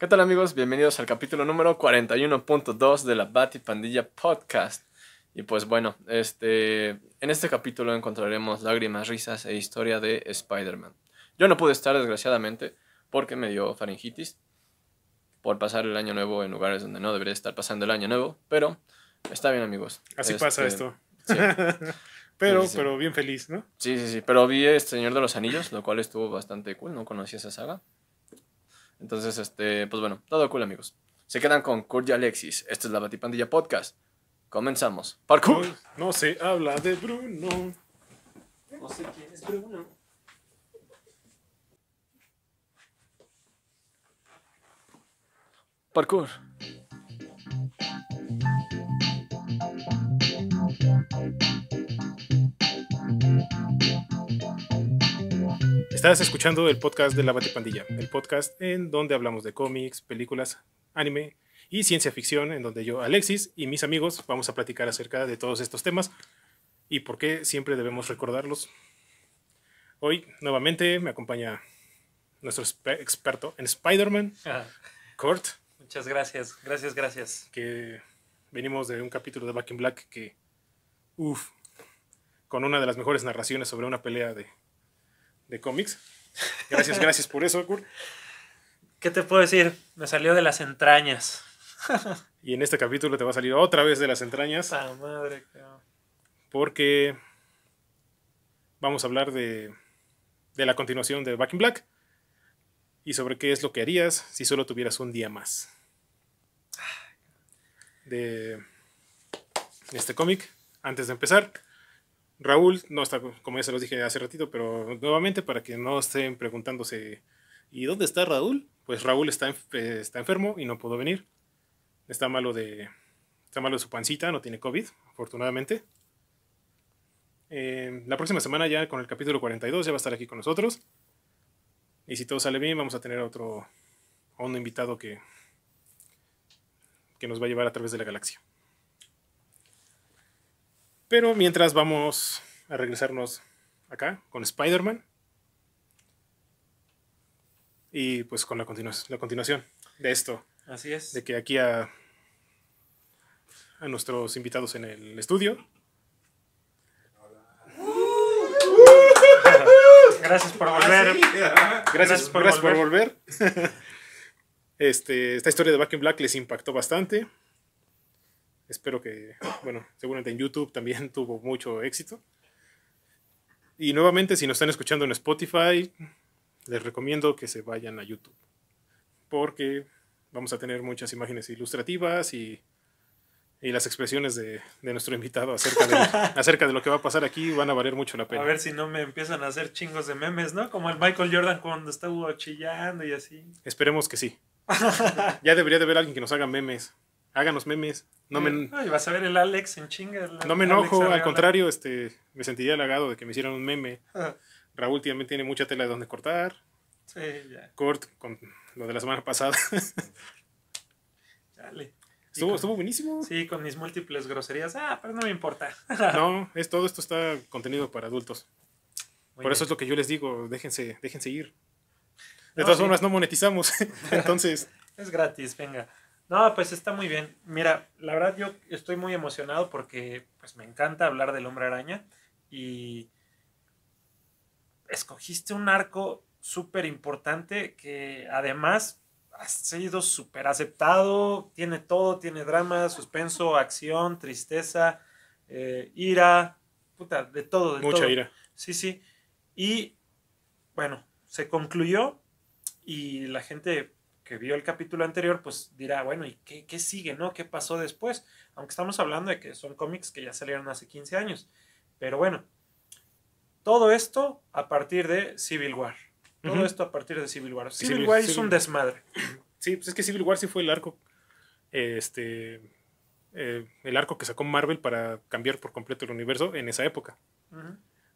¿Qué tal amigos? Bienvenidos al capítulo número 41.2 de la Bati Pandilla Podcast. Y pues bueno, este, en este capítulo encontraremos lágrimas, risas e historia de Spider-Man. Yo no pude estar desgraciadamente porque me dio faringitis por pasar el año nuevo en lugares donde no debería estar pasando el año nuevo, pero está bien amigos. Así pasa Este, esto. sí. Pero, Sí, sí, pero bien feliz, ¿no? Sí, sí, sí, pero vi este Señor de los Anillos, lo cual estuvo bastante cool, no conocía esa saga. Entonces, este, pues bueno, todo cool amigos. Se quedan con Kurt y Alexis. Esta es la Batipandilla Podcast. Comenzamos. Parkour. No, no se habla de Bruno. No sé quién es Bruno. Parkour. Estás escuchando el podcast de la Batipandilla, el podcast en donde hablamos de cómics, películas, anime y ciencia ficción, en donde yo, Alexis y mis amigos vamos a platicar acerca de todos estos temas y por qué siempre debemos recordarlos. Hoy, nuevamente, me acompaña nuestro experto en Spider-Man, Kurt, muchas gracias, gracias, gracias. que venimos de un capítulo de Back in Black que, uff, con una de las mejores narraciones sobre una pelea de, de cómics. Gracias, gracias por eso, Kurt. ¿Qué te puedo decir? Me salió de las entrañas. Y en este capítulo te va a salir otra vez de las entrañas ¡Ah, madre! cabrón. porque vamos a hablar de, de la continuación de Back in Black y sobre qué es lo que harías si solo tuvieras un día más. De este cómic, antes de empezar, Raúl no está, como ya se los dije hace ratito, pero nuevamente para que no estén preguntándose, ¿y dónde está Raúl? Pues Raúl está, eh, está enfermo y no pudo venir. Está malo de, está malo de su pancita, no tiene COVID, afortunadamente. Eh, la próxima semana ya con el capítulo 42 ya va a estar aquí con nosotros. Y si todo sale bien, vamos a tener a otro, invitado que, que nos va a llevar a través de la galaxia. Pero mientras vamos a regresarnos acá con Spider-Man. Y pues con la, continua- la continuación de esto, Así es. de que aquí a, a nuestros invitados en el estudio Gracias por volver. Gracias, Gracias gracias por por, volver. este, esta historia de Back in Black les impactó bastante. Espero que, bueno, seguramente en YouTube también tuvo mucho éxito. Y nuevamente, si nos están escuchando en Spotify, les recomiendo que se vayan a YouTube. Porque vamos a tener muchas imágenes ilustrativas y, y las expresiones de, de nuestro invitado acerca de, acerca de lo que va a pasar aquí van a valer mucho la pena. A ver si no me empiezan a hacer chingos de memes, ¿no? Como el Michael Jordan cuando estuvo chillando y así. Esperemos que sí. ya debería de haber alguien que nos haga memes. Háganos memes. No me, Ay, vas a ver el Alex en chinga. el no me enojo, al contrario, este, me sentiría halagado de que me hicieran un meme. Raúl también tiene mucha tela de donde cortar. Sí, ya. Kurt, con lo de la semana pasada. Dale. Estuvo, con- estuvo buenísimo. Sí, con mis múltiples groserías. Ah, pero no me importa. No, es, todo esto está contenido para adultos. Muy Por eso es lo que yo les digo, déjense, déjense ir. De No, todas sí. formas, no monetizamos. Entonces, Es gratis, venga. No, pues está muy bien. Mira, la verdad yo estoy muy emocionado porque pues me encanta hablar del hombre araña y escogiste un arco súper importante que además ha sido súper aceptado, tiene todo, tiene drama, suspenso, acción, tristeza, eh, ira, puta, de todo, de mucha todo. ira. Sí, sí. Y bueno, se concluyó y la gente que vio el capítulo anterior pues dirá, bueno, ¿y qué, qué sigue, no? ¿Qué pasó después? Aunque estamos hablando de que son cómics que ya salieron hace 15 años. Pero bueno, todo esto a partir de Civil War. Todo esto a partir de Civil War. Civil, Civil- War es Civil- un desmadre. Sí, pues es que Civil War sí fue el arco. Este. eh, el arco que sacó Marvel para cambiar por completo el universo en esa época.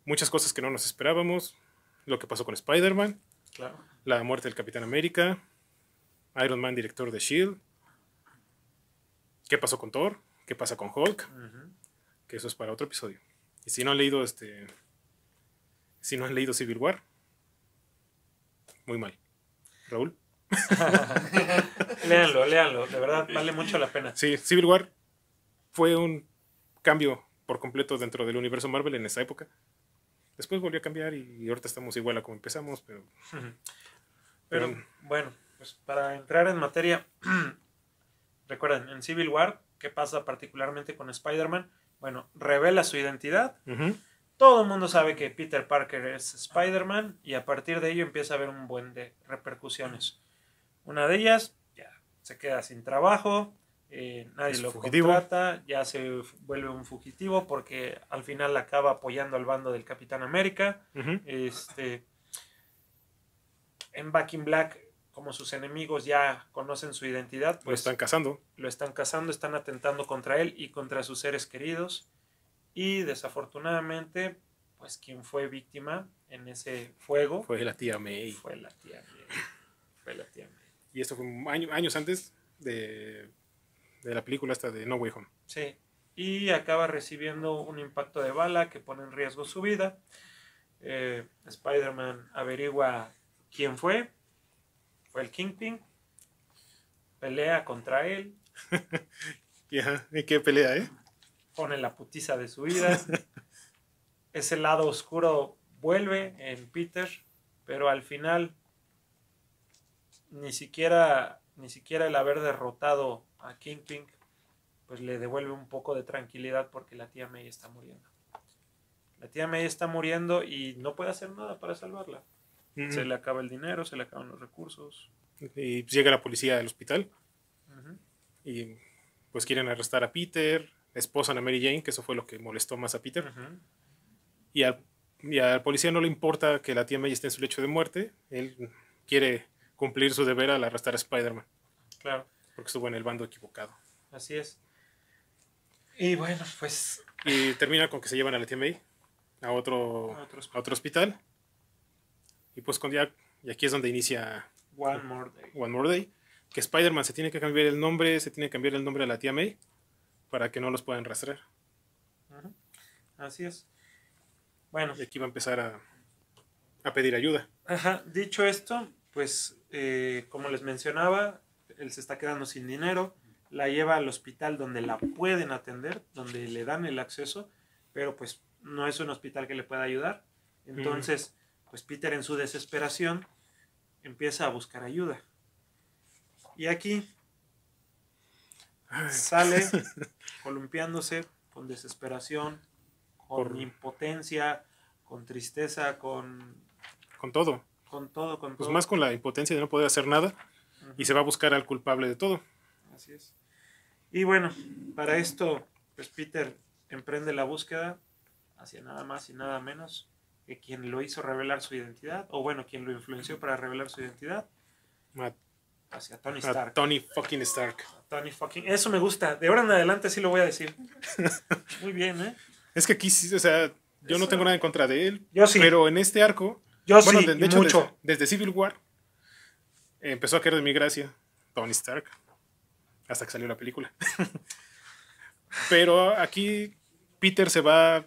Muchas cosas que no nos esperábamos. Lo que pasó con Spider-Man, claro. la muerte del Capitán América, Iron Man, director de Shield. ¿Qué pasó con Thor? ¿Qué pasa con Hulk? Que eso es para otro episodio. Y si no han leído este. Si no han leído Civil War, muy mal. Raúl. léanlo, léanlo, de verdad vale mucho la pena. Sí, Civil War fue un cambio por completo dentro del universo Marvel en esa época. Después volvió a cambiar y ahorita estamos igual a como empezamos, pero... Pero pero- bueno, pues para entrar en materia, recuerden, en Civil War, ¿qué pasa particularmente con Spider-Man? Bueno, revela su identidad. Todo el mundo sabe que Peter Parker es Spider-Man y a partir de ello empieza a haber un buen de repercusiones. Una de ellas, ya se queda sin trabajo, eh, nadie Es lo fugitivo. contrata, ya se vuelve un fugitivo porque al final acaba apoyando al bando del Capitán América. Este, en Back in Black, como sus enemigos ya conocen su identidad, Lo pues están cazando. lo están cazando, están atentando contra él y contra sus seres queridos. Y desafortunadamente, pues quien fue víctima en ese fuego Fue la tía May. fue la tía May. Fue la tía May. Y esto fue año- años antes de, de la película esta de No Way Home. Sí. Y acaba recibiendo un impacto de bala que pone en riesgo su vida. Eh, Spider-Man averigua quién fue. El Kingpin. Pelea contra él. ¿y qué pelea, ¿eh? Pone la putiza de su vida. Ese lado oscuro vuelve en Peter. Pero al final ni siquiera, ni siquiera el haber derrotado a Kingpin pues le devuelve un poco de tranquilidad porque la tía May está muriendo. La tía May está muriendo y no puede hacer nada para salvarla. Se le acaba el dinero, se le acaban los recursos. Y llega la policía al hospital y pues quieren arrestar a Peter, esposan a Mary Jane, que eso fue lo que molestó más a Peter. Y al, y al policía no le importa que la tía May esté en su lecho de muerte. Él quiere cumplir su deber al arrestar a Spider-Man, Claro, porque estuvo en el bando equivocado. así es. Y bueno, pues Y termina con que se llevan a la tía May a otro, A otro a otro hospital. Y pues con ya, y aquí es donde inicia One More Day. One More Day, que Spider-Man se tiene que cambiar el nombre, se tiene que cambiar el nombre a la tía May para que no los puedan rastrear. Así es. Bueno, Y aquí va a empezar a, a pedir ayuda. Ajá, dicho esto, pues eh, como les mencionaba, él se está quedando sin dinero, la lleva al hospital donde la pueden atender, donde le dan el acceso, pero pues no es un hospital que le pueda ayudar. Entonces, pues Peter en su desesperación empieza a buscar ayuda. Y aquí sale columpiándose con desesperación, con Por- impotencia, con tristeza, con, Con todo. con todo, con Pues todo. más con la impotencia de no poder hacer nada y se va a buscar al culpable de todo. Así es. Y bueno, para esto, pues Peter emprende la búsqueda hacia nada más y nada menos que quien lo hizo revelar su identidad, o bueno, quien lo influenció para revelar su identidad, A, hacia Tony a Stark. Tony fucking Stark. Tony fucking. Eso me gusta. De ahora en adelante sí lo voy a decir. Muy bien, ¿eh? Es que aquí sí, o sea, yo no tengo nada en contra de él. Yo sí. Pero en este arco, Yo bueno, sí, de, de hecho, mucho. Desde, desde Civil War, eh, empezó a caer de mi gracia Tony Stark. Hasta que salió la película. Pero aquí Peter se va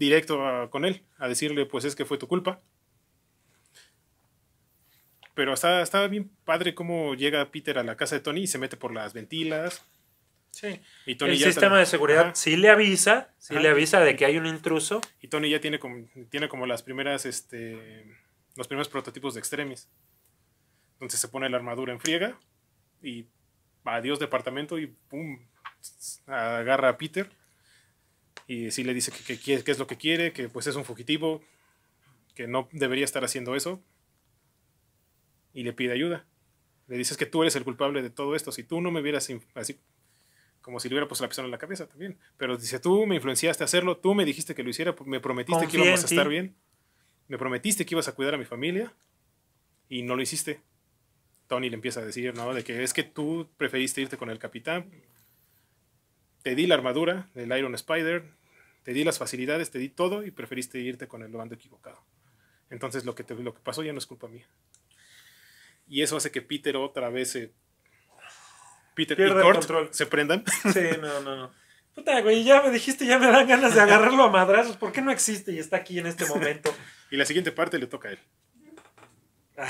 directo a- con él a decirle, pues es que fue tu culpa. Pero está, está bien padre cómo llega Peter a la casa de Tony y se mete por las ventilas. Sí. Y Tony el ya sistema tra- de seguridad Ajá. sí le avisa, sí Ajá. le avisa de que hay un intruso. Y Tony ya tiene como, tiene como las primeras, este, los primeros prototipos de Extremis. Entonces se pone la armadura en friega y adiós departamento y pum, agarra a Peter y sí le dice que, que quiere- que es lo que quiere, que pues es un fugitivo, que no debería estar haciendo eso y le pide ayuda. Le dices que tú eres el culpable de todo esto, si tú no me hubieras in- así como si le hubiera puesto la pistola en la cabeza también. Pero dice, tú me influenciaste a hacerlo, tú me dijiste que lo hiciera, me prometiste que íbamos a estar bien, me prometiste que ibas a cuidar a mi familia y no lo hiciste. Tony le empieza a decir, ¿no? De que es que tú preferiste irte con el capitán, te di la armadura del Iron Spider, te di las facilidades, te di todo y preferiste irte con el bando equivocado. Entonces lo que, te- lo que pasó ya no es culpa mía. Y eso hace que Peter otra vez se... Peter Pierde y Kurt control. se prendan. Sí, no, no, no. Puta, güey, ya me dijiste, ya me dan ganas de agarrarlo a madrazos. ¿Por qué no existe y está aquí en este momento? Y la siguiente parte le toca a él. Pues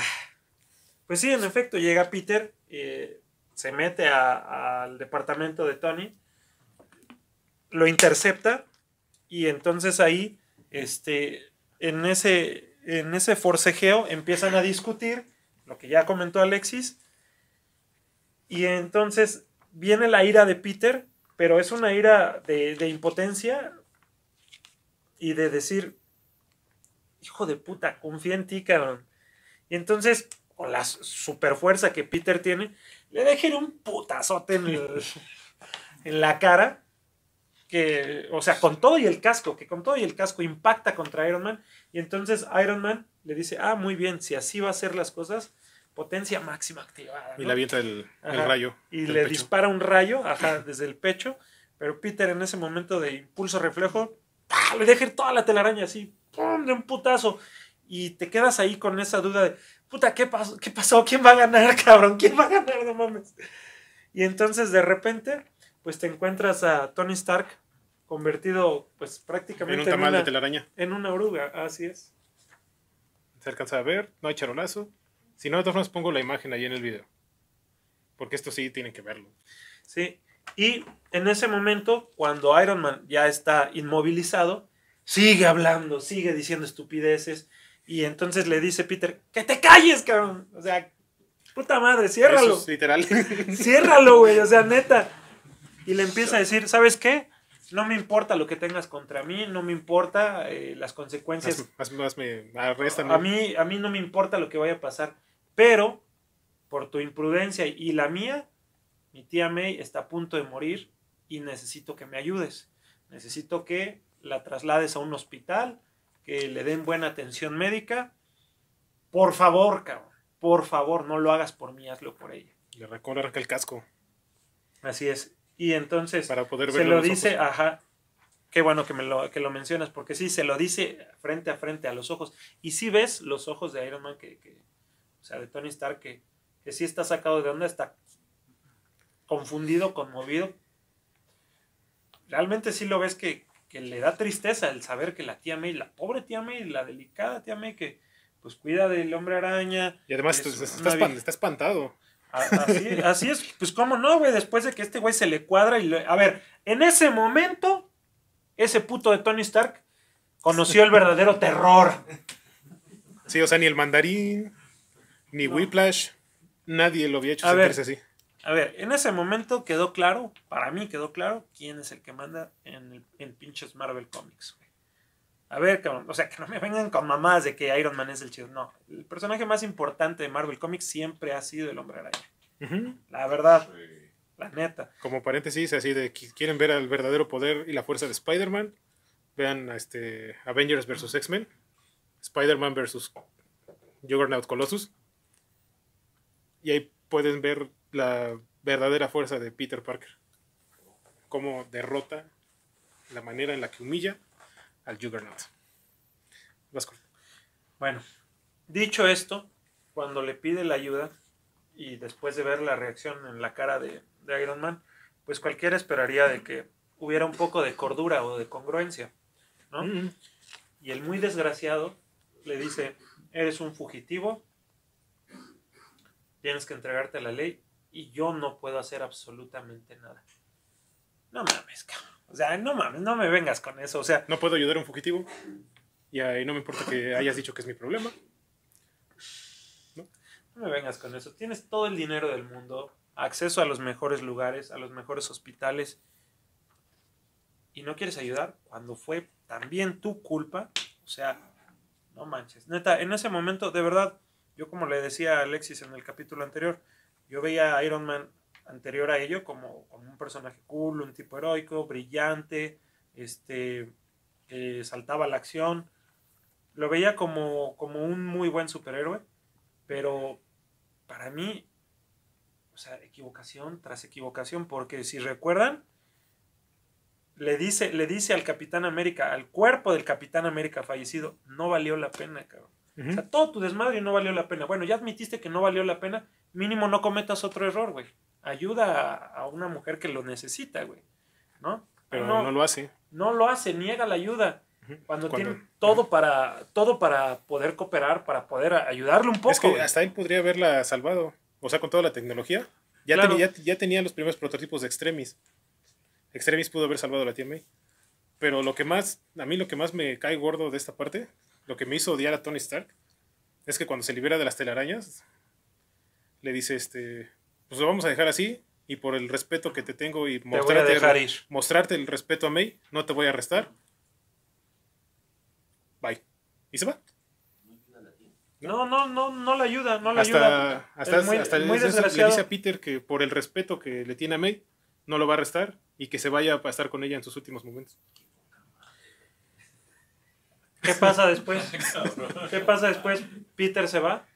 Pues sí, en efecto, llega Peter, eh, se mete al departamento de Tony, lo intercepta y entonces ahí, este, en ese, en ese forcejeo empiezan a discutir lo que ya comentó Alexis y entonces viene la ira de Peter, pero es una ira de, de impotencia y de decir, hijo de puta, confía en ti, cabrón. Y entonces, con la super fuerza que Peter tiene, le deja un putazote en, el- en la cara. Que, o sea, con todo y el casco, que con todo y el casco impacta contra Iron Man. Y entonces Iron Man le dice, ah, muy bien, si así va a ser las cosas, potencia máxima activada. Y le avienta el, rayo. Y le pecho. dispara un rayo, ajá, desde el pecho. Pero Peter en ese momento de impulso reflejo, ¡pah! le deja ir toda la telaraña así, ¡pum! de un putazo. Y te quedas ahí con esa duda de, puta, ¿qué pasó? ¿Qué pasó? ¿Quién va a ganar, cabrón? ¿Quién va a ganar? No mames. Y entonces de repente, pues te encuentras a Tony Stark convertido, pues En prácticamente un en, tamal una, de telaraña. en una oruga, así es. Se alcanza a ver, no hay charolazo. Si no, de todas formas pongo la imagen ahí en el video. Porque esto sí tienen que verlo. Sí. Y en ese momento, cuando Iron Man ya está inmovilizado, sigue hablando, sigue diciendo estupideces. Y entonces le dice Peter, que te calles, cabrón. O sea, puta madre, ciérralo. Eso es literal. Ciérralo, güey. O sea, neta. Y le empieza a decir, ¿sabes qué? No me importa lo que tengas contra mí, no me importa eh, las consecuencias más, más, más me arrestan. a mí, a mí no me importa lo que vaya a pasar, pero por tu imprudencia y la mía, mi tía May está a punto de morir y necesito que me ayudes. Necesito que la traslades a un hospital, que le den buena atención médica. Por favor, cabrón, por favor, no lo hagas por mí, hazlo por ella. Le recorre el casco Así es. Y entonces para poder se lo dice, ojos. ajá. Qué bueno que me lo, que lo mencionas, porque sí, se lo dice frente a frente a los ojos. Y sí ves los ojos de Iron Man, que, que- o sea, de Tony Stark, que, que sí está sacado de onda, está confundido, conmovido. Realmente sí lo ves que, que le da tristeza el saber que la tía May, la pobre tía May, la delicada tía May, que pues cuida del hombre araña. Y además es está, está espantado. Así, así es, pues cómo no, güey, después de que este güey se le cuadra y le- A ver, en ese momento, ese puto de Tony Stark conoció el verdadero terror. Sí, o sea, ni el mandarín, ni No. Whiplash, nadie lo había hecho A ver. sentirse así. A ver, en ese momento quedó claro, para mí quedó claro, quién es el que manda en, el- en pinches Marvel Comics, güey. A ver, cabrón, o sea, que no me vengan con mamás de que Iron Man es el chido. No, el personaje más importante de Marvel Comics siempre ha sido el hombre araña. La verdad, la neta. Como paréntesis, así de que quieren ver al verdadero poder y la fuerza de Spider-Man, vean a este Avengers vs. X-Men, Spider-Man vs. Juggernaut Colossus. Y ahí pueden ver la verdadera fuerza de Peter Parker. Cómo derrota la manera en la que humilla al Juggernaut. Bueno, dicho esto, cuando le pide la ayuda y después de ver la reacción en la cara de, de Iron Man, pues cualquiera esperaría de que hubiera un poco de cordura o de congruencia, ¿no? Mm, Y el muy desgraciado le dice, eres un fugitivo, tienes que entregarte a la ley y yo no puedo hacer absolutamente nada. No mames, cabrón. O sea, no mames, no me vengas con eso. O sea, No puedo ayudar a un fugitivo. Y ahí no me importa que hayas dicho que es mi problema. No me vengas con eso. Tienes todo el dinero del mundo, acceso a los mejores lugares, a los mejores hospitales. Y no quieres ayudar cuando fue también tu culpa. O sea, no manches. Neta, en ese momento, de verdad, yo como le decía a Alexis en el capítulo anterior, yo veía a Iron Man anterior a ello como, como un personaje cool, un tipo heroico, brillante, este, que saltaba a la acción. Lo veía como, como un muy buen superhéroe. Pero para mí, o sea, equivocación tras equivocación, porque si recuerdan, le dice, le dice al Capitán América, al cuerpo del Capitán América fallecido, no valió la pena, cabrón. O sea, todo tu desmadre no valió la pena. Bueno, ya admitiste que no valió la pena, mínimo no cometas otro error, güey. Ayuda a, una mujer que lo necesita, güey. ¿No? Pero no, no, lo hace. no lo hace, niega la ayuda. Cuando, Cuando- tiene todo para, todo para poder cooperar, para poder ayudarle un poco. Es que güey. hasta él podría haberla salvado. O sea, con toda la tecnología. Ya, Claro. tenía, ya, ya tenía los primeros prototipos de Extremis. Extremis pudo haber salvado a la tía May. Pero lo que más, a mí lo que más me cae gordo de esta parte, lo que me hizo odiar a Tony Stark, es que cuando se libera de las telarañas, le dice, este, pues lo vamos a dejar así, y por el respeto que te tengo y voy a mostrarte, dejar ir. mostrarte el respeto a May, no te voy a arrestar. Bye. Y se va. No, no, no, no le ayuda, no le hasta, ayuda. hasta, Es muy- hasta muy le desgraciado. dice a Peter que por el respeto que le tiene a May, no lo va a arrestar y que se vaya a estar con ella en sus últimos momentos. ¿Qué pasa después? ¿Qué pasa después? Peter se va.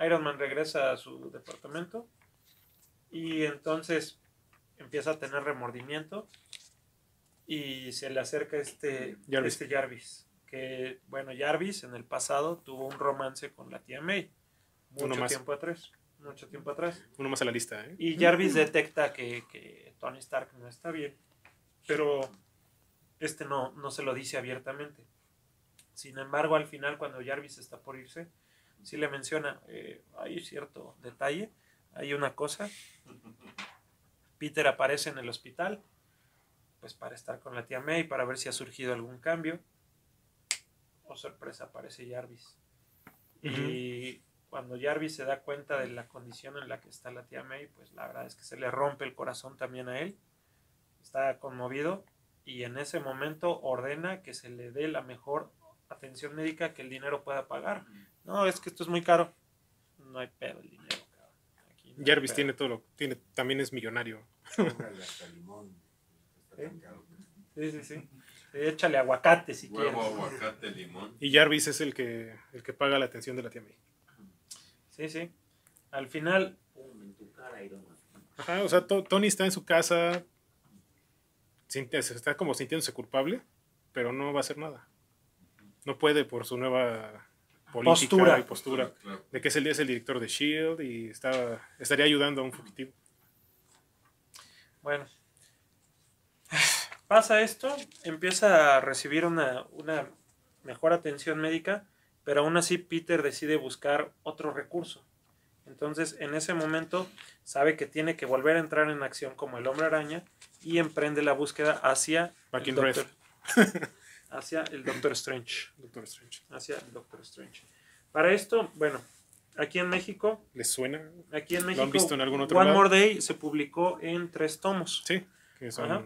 Iron Man regresa a su departamento. Y entonces empieza a tener remordimiento. Y se le acerca este Jarvis. este Jarvis. Que, bueno, Jarvis en el pasado tuvo un romance con la tía May. Uno Mucho más. tiempo atrás. Mucho tiempo atrás. Uno más a la lista. ¿eh? Y Jarvis detecta que, que Tony Stark no está bien, pero este no, no se lo dice abiertamente. Sin embargo, al final, cuando Jarvis está por irse, sí le menciona, eh, hay cierto detalle, hay una cosa. Peter aparece en el hospital, pues para estar con la tía May, para ver si ha surgido algún cambio. Oh, sorpresa, aparece Jarvis. Y cuando Jarvis se da cuenta de la condición en la que está la tía May, pues la verdad es que se le rompe el corazón también a él. Está conmovido y en ese momento ordena que se le dé la mejor atención médica que el dinero pueda pagar. No, es que esto es muy caro. No hay pedo el dinero, cabrón. Aquí no hay Jarvis pedo. tiene todo lo, tiene, también es millonario. Limón. Está ¿Eh? Sí, sí, sí. Échale aguacate si Huevo, quieres. aguacate, limón. Y Jarvis es el que, el que paga la atención de la tía May. Sí, sí. Al final, Pum, en tu cara, Iron Man. Ajá, o sea, To- Tony está en su casa, está como sintiéndose culpable, pero no va a hacer nada. No puede por su nueva política Postura. y postura. Claro. De que es el, es el director de S.H.I.E.L.D. Y está, estaría ayudando a un fugitivo. Bueno, pasa esto, empieza a recibir una, una mejor atención médica, pero aún así Peter decide buscar otro recurso. Entonces, en ese momento, sabe que tiene que volver a entrar en acción como el hombre araña y emprende la búsqueda hacia, Back el in. Doctor, hacia el Doctor Strange. Doctor Strange. Hacia el Doctor Strange. Para esto, bueno, aquí en México, ¿Les suena? aquí en ¿Lo México, han visto en algún otro One lado? More Day se publicó en tres tomos. Sí, que son Ajá.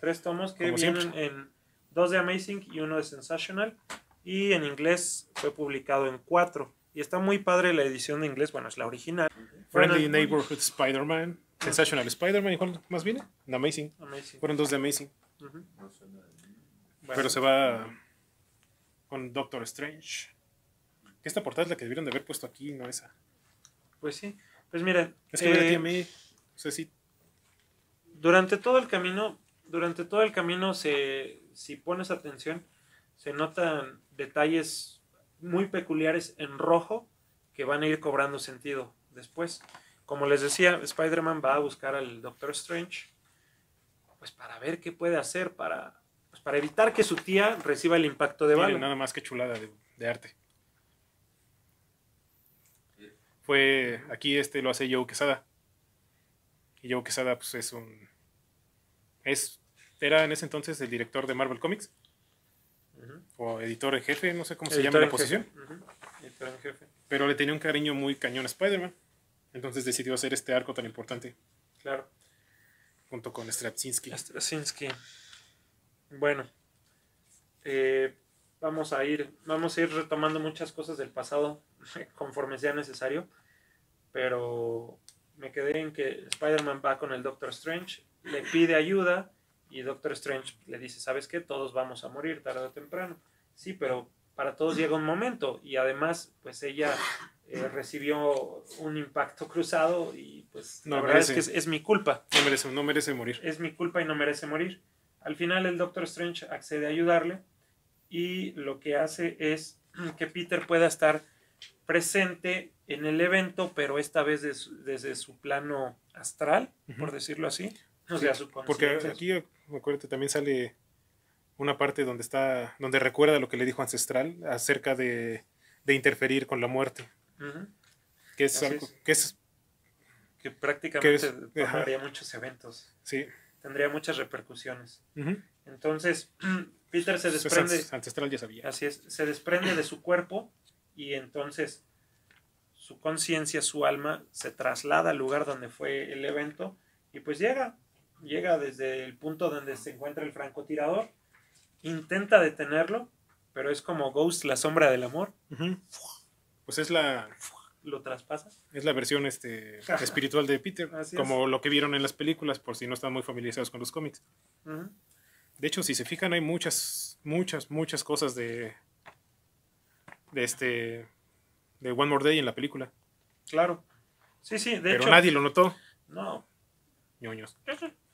Tres tomos que vienen siempre. en dos de Amazing y uno de Sensational. Y en inglés fue publicado en cuatro. Y está muy padre la edición de inglés, bueno, es la original. Friendly Bueno, Neighborhood Spider-Man, Sensational Spider-Man, ¿y cuál más viene? The Amazing. Amazing. Fueron dos de Amazing. Mí. Bueno, Pero se va con Doctor Strange. Esta portada es la que debieron de haber puesto aquí, no esa. Pues sí. Pues miren, Es que eh, a mí. O sea, sí. durante todo el camino, durante todo el camino, se, si pones atención, se notan detalles muy peculiares en rojo que van a ir cobrando sentido después. Como les decía, Spider-Man va a buscar al Doctor Strange, pues para ver qué puede hacer para, para evitar que su tía reciba el impacto de Miren, bala. nada más que chulada de, de arte. Fue. Aquí este lo hace Joe Quesada. Y Joe Quesada, pues es un. Es. Era en ese entonces el director de Marvel Comics. O editor en jefe, no sé cómo se llama la posición. Editor en jefe, Pero le tenía un cariño muy cañón a Spider-Man. Entonces decidió hacer este arco tan importante. claro. Junto con Straczynski. Straczynski. Bueno, eh, vamos a ir, vamos a ir retomando muchas cosas del pasado conforme sea necesario, pero me quedé en que Spider-Man va con el Doctor Strange, le pide ayuda y Doctor Strange le dice, ¿sabes qué? Todos vamos a morir tarde o temprano. Sí, pero para todos llega un momento y además, pues ella eh, recibió un impacto cruzado y pues No la verdad es que es- es mi culpa No merece, no merece morir. es mi culpa y no merece morir. Al final el Doctor Strange accede a ayudarle y lo que hace es que Peter pueda estar presente en el evento, pero esta vez de su- desde su plano astral, por decirlo así. O sea, su Porque aquí, acuérdate, también sale una parte donde está, donde recuerda lo que le dijo Ancestral acerca de, de interferir con la muerte, que es Así algo, es. que es, Que prácticamente Que es- ajá. muchos eventos. sí, Tendría muchas repercusiones. Entonces, Peter se desprende. Anc- Ancestral ya sabía. Así es, se desprende de su cuerpo y entonces su conciencia, su alma, se traslada al lugar donde fue el evento y pues llega, llega desde el punto donde se encuentra el francotirador, intenta detenerlo, pero es como Ghost, la sombra del amor. Pues es la, lo traspasa. es la versión este, espiritual de Peter, Así es. como lo que vieron en las películas, por si no están muy familiarizados con los cómics. De hecho, si se fijan, hay muchas, muchas, muchas cosas de, de este, de One More Day en la película. Claro. Sí, sí, de pero hecho. nadie lo notó. No, ñoños.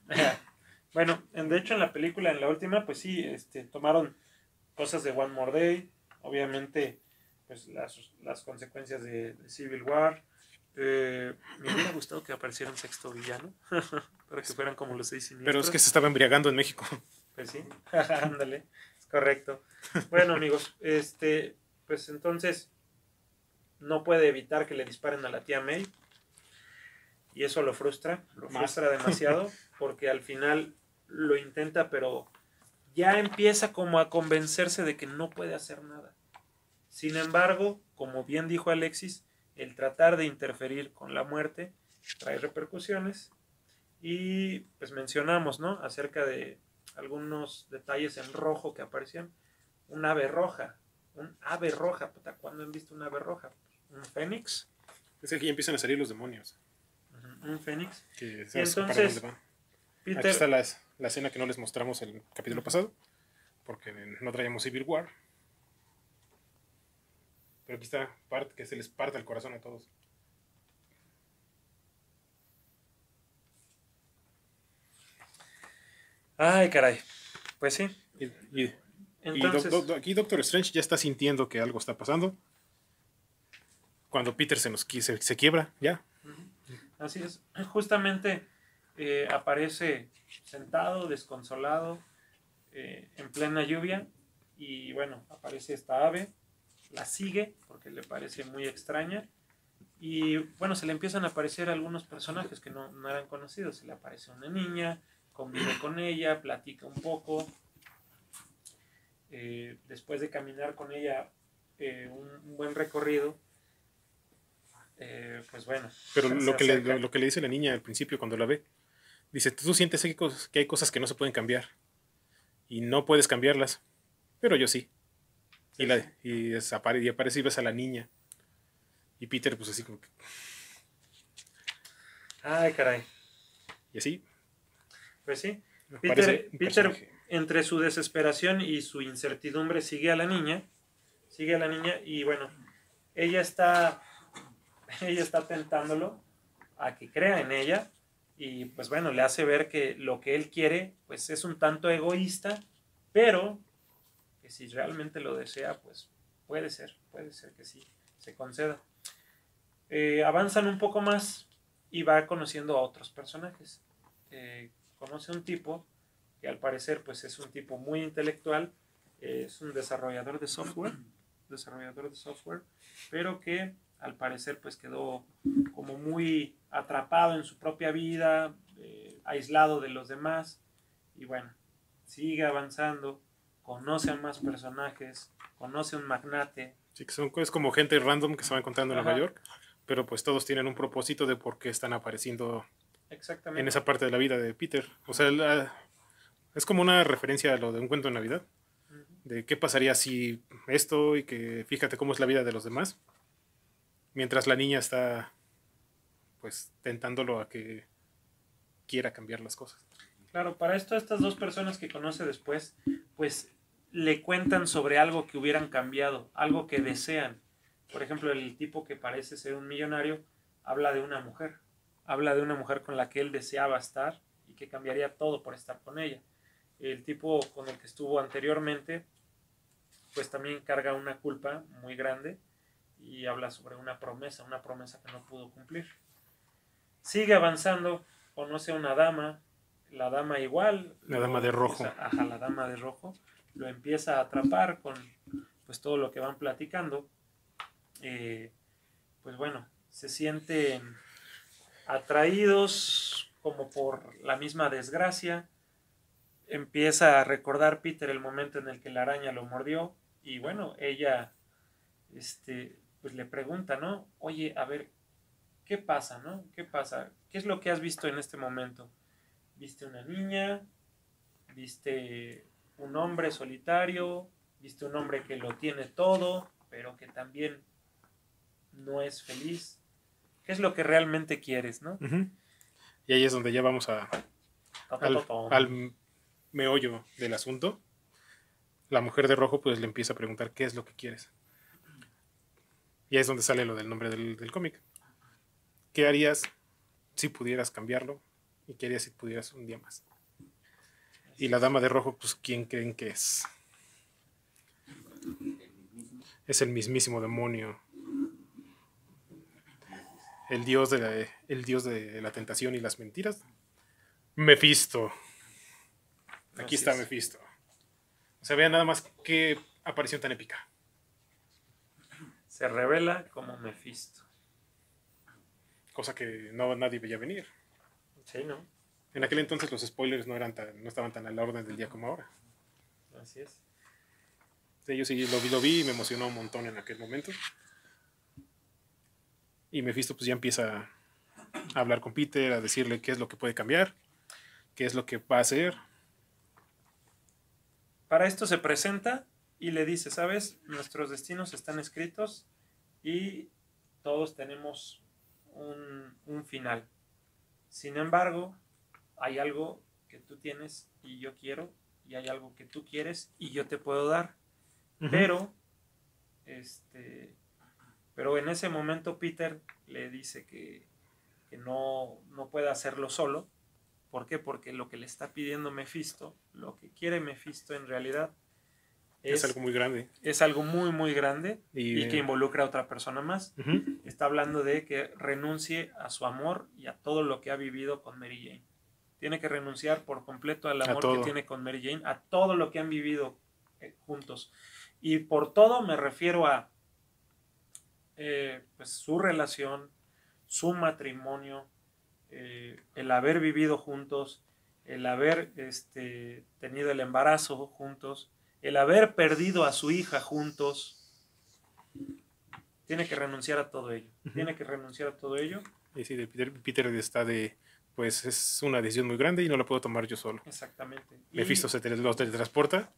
bueno, en, de hecho en la película, en la última, pues sí, este, tomaron cosas de One More Day, obviamente, pues las, las consecuencias de, de Civil War. Eh, me hubiera gustado que apareciera un sexto villano, para que fueran como los seis siniestros. Pero es que se estaba embriagando en México. Pues sí, ándale, es correcto. Bueno, amigos, este, pues entonces no puede evitar que le disparen a la tía May. Y eso lo frustra, lo Más. frustra demasiado, porque al final lo intenta, pero ya empieza como a convencerse de que no puede hacer nada. Sin embargo, como bien dijo Alexis, el tratar de interferir con la muerte trae repercusiones. Y pues mencionamos, ¿no? Acerca de algunos detalles en rojo que aparecían. Un ave roja. Un ave roja. Puta, ¿Cuándo han visto un ave roja? Un fénix. Es que aquí empiezan a salir los demonios. Un fénix. Que Y entonces. Peter, Aquí está la, la escena que no les mostramos el capítulo pasado. Porque no traíamos Civil War. Pero aquí está parte que se les parte el corazón a todos. Ay, caray. Pues sí. Y, y- y Entonces, aquí Doctor Strange ya está sintiendo que algo está pasando. Cuando Peter se nos se, se quiebra, ya. así es. Justamente eh, aparece sentado, desconsolado, eh, en plena lluvia. Y bueno, aparece esta ave, la sigue porque le parece muy extraña. Y bueno, se le empiezan a aparecer algunos personajes que no, no eran conocidos. Se le aparece una niña, convive con ella, platica un poco. Eh, después de caminar con ella eh, un, un buen recorrido, eh, pues bueno. Pero lo que, le, lo, lo que le dice la niña al principio cuando la ve, dice, tú sientes que hay cosas que, hay cosas que no se pueden cambiar. Y no puedes cambiarlas. Pero yo sí. Y, la, y, desapare- y aparece y ves a la niña. Y Peter, pues así como que... Ay, caray. Y así. Pues sí. Peter, personaje. entre su desesperación y su incertidumbre, sigue a la niña. Sigue a la niña y bueno, ella está, ella está tentándolo a que crea en ella. Y pues bueno, le hace ver que lo que él quiere, pues es un tanto egoísta, pero si realmente lo desea, pues puede ser, puede ser que sí, se conceda. Eh, avanzan un poco más y va conociendo a otros personajes. Eh, conoce un tipo que al parecer pues es un tipo muy intelectual, es un desarrollador de software, desarrollador de software, pero que al parecer pues quedó como muy atrapado en su propia vida, eh, aislado de los demás y bueno, sigue avanzando, conoce a más personajes, conoce a un magnate, Sí, que son, es como gente random que se va encontrando en. Nueva York. Pero pues todos tienen un propósito de por qué están apareciendo exactamente. en esa parte de la vida de Peter. O sea, la- es como una referencia a lo de un cuento de Navidad. De qué pasaría si esto y que fíjate cómo es la vida de los demás. Mientras la niña está pues tentándolo a que quiera cambiar las cosas. Claro, para esto estas dos personas que conoce después, pues le cuentan sobre algo que hubieran cambiado, algo que desean. Por ejemplo, el tipo que parece ser un millonario habla de una mujer, habla de una mujer con la que él deseaba estar y que cambiaría todo por estar con ella. El tipo con el que estuvo anteriormente, pues también carga una culpa muy grande y habla sobre una promesa, una promesa que no pudo cumplir. Sigue avanzando, conoce a una dama, la dama igual. La dama de rojo. ajá, la dama de rojo. Lo empieza a atrapar con pues todo lo que van platicando. Eh, pues bueno, se sienten atraídos como por la misma desgracia. Empieza a recordar Peter el momento en el que la araña lo mordió. Y bueno, ella este, pues le pregunta, ¿no? Oye, a ver, ¿qué pasa, no? ¿Qué pasa? ¿Qué es lo que has visto en este momento? ¿Viste una niña? ¿Viste un hombre solitario? ¿Viste un hombre que lo tiene todo, pero que también no es feliz? ¿Qué es lo que realmente quieres, no? Y ahí es donde ya vamos a, al, al meollo del asunto. La mujer de rojo pues le empieza a preguntar qué es lo que quieres. Y ahí es donde sale lo del nombre del, del cómic. ¿Qué harías si pudieras cambiarlo? ¿Y qué harías si pudieras un día más? Y la dama de rojo, pues ¿quién creen que es? Es el mismísimo demonio. El dios de la, el dios de la tentación y las mentiras. Mephisto. Aquí está es. Mephisto. O sea, vean nada más qué aparición tan épica. Se revela como Mephisto. Cosa que no nadie veía venir. Sí, ¿no? En aquel entonces los spoilers no eran tan, no estaban tan a la orden del día como ahora. Así es. Sí, yo sí lo vi, lo vi y me emocionó un montón en aquel momento. Y Mephisto pues ya empieza a hablar con Peter, a decirle qué es lo que puede cambiar, qué es lo que va a hacer. Para esto se presenta y le dice, ¿sabes? Nuestros destinos están escritos y todos tenemos un, un final. Sin embargo, hay algo que tú tienes y yo quiero, y hay algo que tú quieres y yo te puedo dar. Pero, este, pero en ese momento Peter le dice que, que no, no puede hacerlo solo. ¿Por qué? Porque lo que le está pidiendo Mephisto, lo que quiere Mephisto en realidad es, es, algo muy grande. es algo muy, muy grande Y, y que involucra a otra persona más. Está hablando de que renuncie a su amor y a todo lo que ha vivido con Mary Jane. Tiene que renunciar por completo al amor que tiene con Mary Jane, a todo lo que han vivido eh, juntos. Y por todo me refiero a eh, pues, su relación, su matrimonio, eh, el haber vivido juntos, el haber este, tenido el embarazo juntos, el haber perdido a su hija juntos. Tiene que renunciar a todo ello. Tiene que renunciar a todo ello. Y sí, de Peter, Peter está de, pues es una decisión muy grande y no la puedo tomar yo solo. Exactamente. Y- Mephisto se tele- lo teletransporta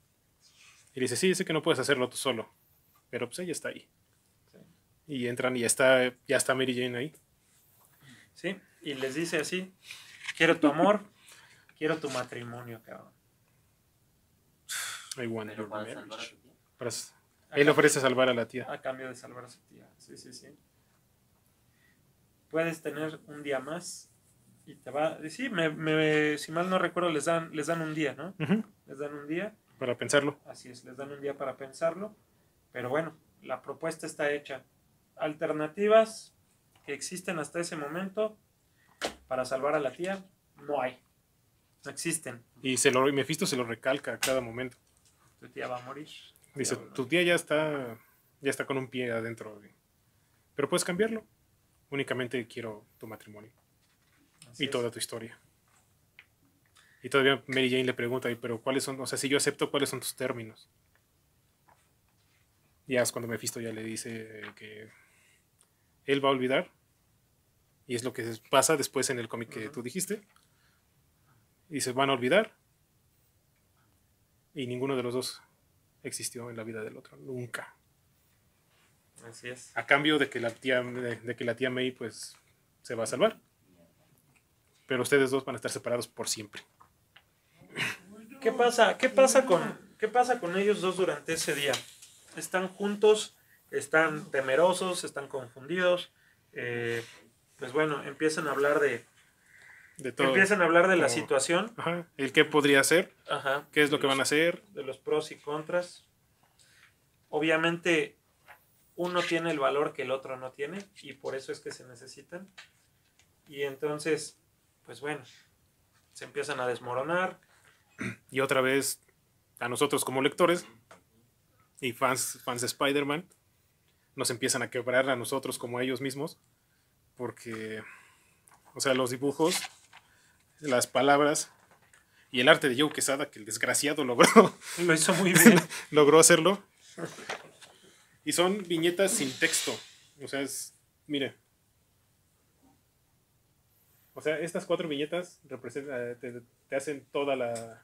y dice, sí, sé que no puedes hacerlo tú solo, pero pues ella está ahí. Sí. Y entran y ya está, ya está Mary Jane ahí. Sí, y les dice así, quiero tu amor, quiero tu matrimonio, cabrón. I want your marriage. Para- Él ofrece salvar a la tía. A cambio de salvar a su tía. Sí, sí, sí. Puedes tener un día más y te va... Sí, me, me- si mal no recuerdo, les dan, les dan un día, ¿no? Ujú, Les dan un día, Para pensarlo. así es, les dan un día para pensarlo. Pero bueno, la propuesta está hecha. Alternativas que existen hasta ese momento para salvar a la tía, no hay. No existen. Y se lo, y Mephisto se lo recalca a cada momento. Tu tía va a morir. Dice, tu tía ya está, ya está con un pie adentro. de- Pero puedes cambiarlo. Únicamente quiero tu matrimonio así y es. toda tu historia. Y todavía Mary Jane le pregunta, "Y, pero ¿cuáles son? O sea, si yo acepto, ¿cuáles son tus términos? Ya es cuando Mephisto ya le dice que él va a olvidar. Y es lo que pasa después en el cómic que tú dijiste. Y se van a olvidar. Y ninguno de los dos existió en la vida del otro. Nunca. Así es. A cambio de que la tía, de, de que la tía May pues se va a salvar. Pero ustedes dos van a estar separados por siempre. ¿Qué pasa? ¿Qué pasa con qué pasa con ellos dos durante ese día? Están juntos, están temerosos, están confundidos. eh, pues bueno, empiezan a hablar de De todo. empiezan a hablar de la Como- situación, Ajá. El qué podría hacer, ajá, qué es lo que van a hacer. de los pros y contras. Obviamente uno tiene el valor que el otro no tiene y por eso es que se necesitan. Y entonces, pues bueno, se empiezan a desmoronar. Y otra vez, a nosotros como lectores y fans, fans de Spider-Man, nos empiezan a quebrar a nosotros como a ellos mismos. Porque, o sea, los dibujos, las palabras y el arte de Joe Quesada, que el desgraciado logró, Lo hizo muy bien. logró hacerlo. Y son viñetas sin texto. O sea, es, mire. O sea, estas cuatro viñetas representan, te, te hacen toda la,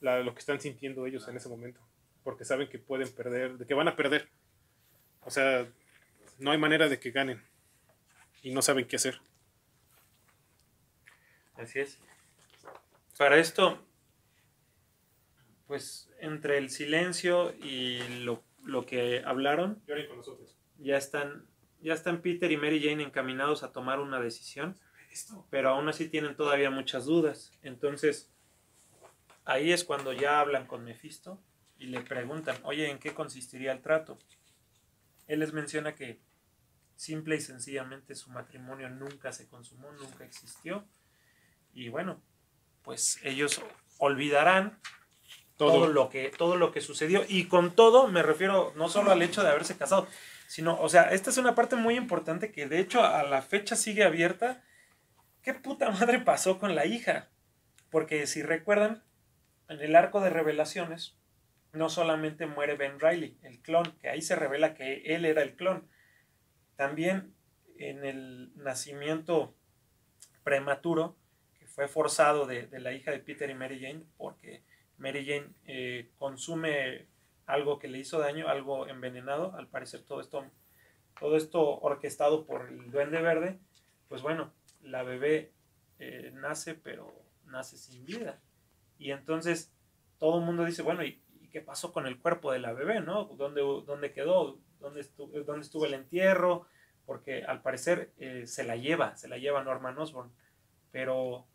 la- lo que están sintiendo ellos en ese momento. Porque saben que pueden perder, de que van a perder. O sea, no hay manera de que ganen. Y no saben qué hacer. Así es. Para esto, pues entre el silencio y lo, lo que hablaron, Lloren con nosotros. ya están, ya están Peter y Mary Jane encaminados a tomar una decisión, pero aún así tienen todavía muchas dudas. Entonces, ahí es cuando ya hablan con Mephisto y le preguntan, oye, ¿en qué consistiría el trato? Él les menciona que simple y sencillamente su matrimonio nunca se consumó, nunca existió. Y bueno, pues ellos olvidarán todo. Todo. lo que todo lo que sucedió y con todo me refiero no solo al hecho de haberse casado sino o sea esta es una parte muy importante que de hecho a la fecha sigue abierta qué puta madre pasó con la hija porque si recuerdan en el arco de revelaciones no solamente muere Ben Riley el clon que ahí se revela que él era el clon. También en el nacimiento prematuro que fue forzado de, la hija de Peter y Mary Jane porque Mary Jane eh, consume algo que le hizo daño, algo envenenado, al parecer todo esto, todo esto orquestado por el duende verde, pues bueno, la bebé eh, nace pero nace sin vida. Y entonces todo el mundo dice, bueno, ¿y, y qué pasó con el cuerpo de la bebé? ¿no? ¿Dónde, dónde quedó? ¿Dónde estuvo, ¿Dónde estuvo el entierro? Porque al parecer eh, se la lleva, se la lleva Norman Osborn, pero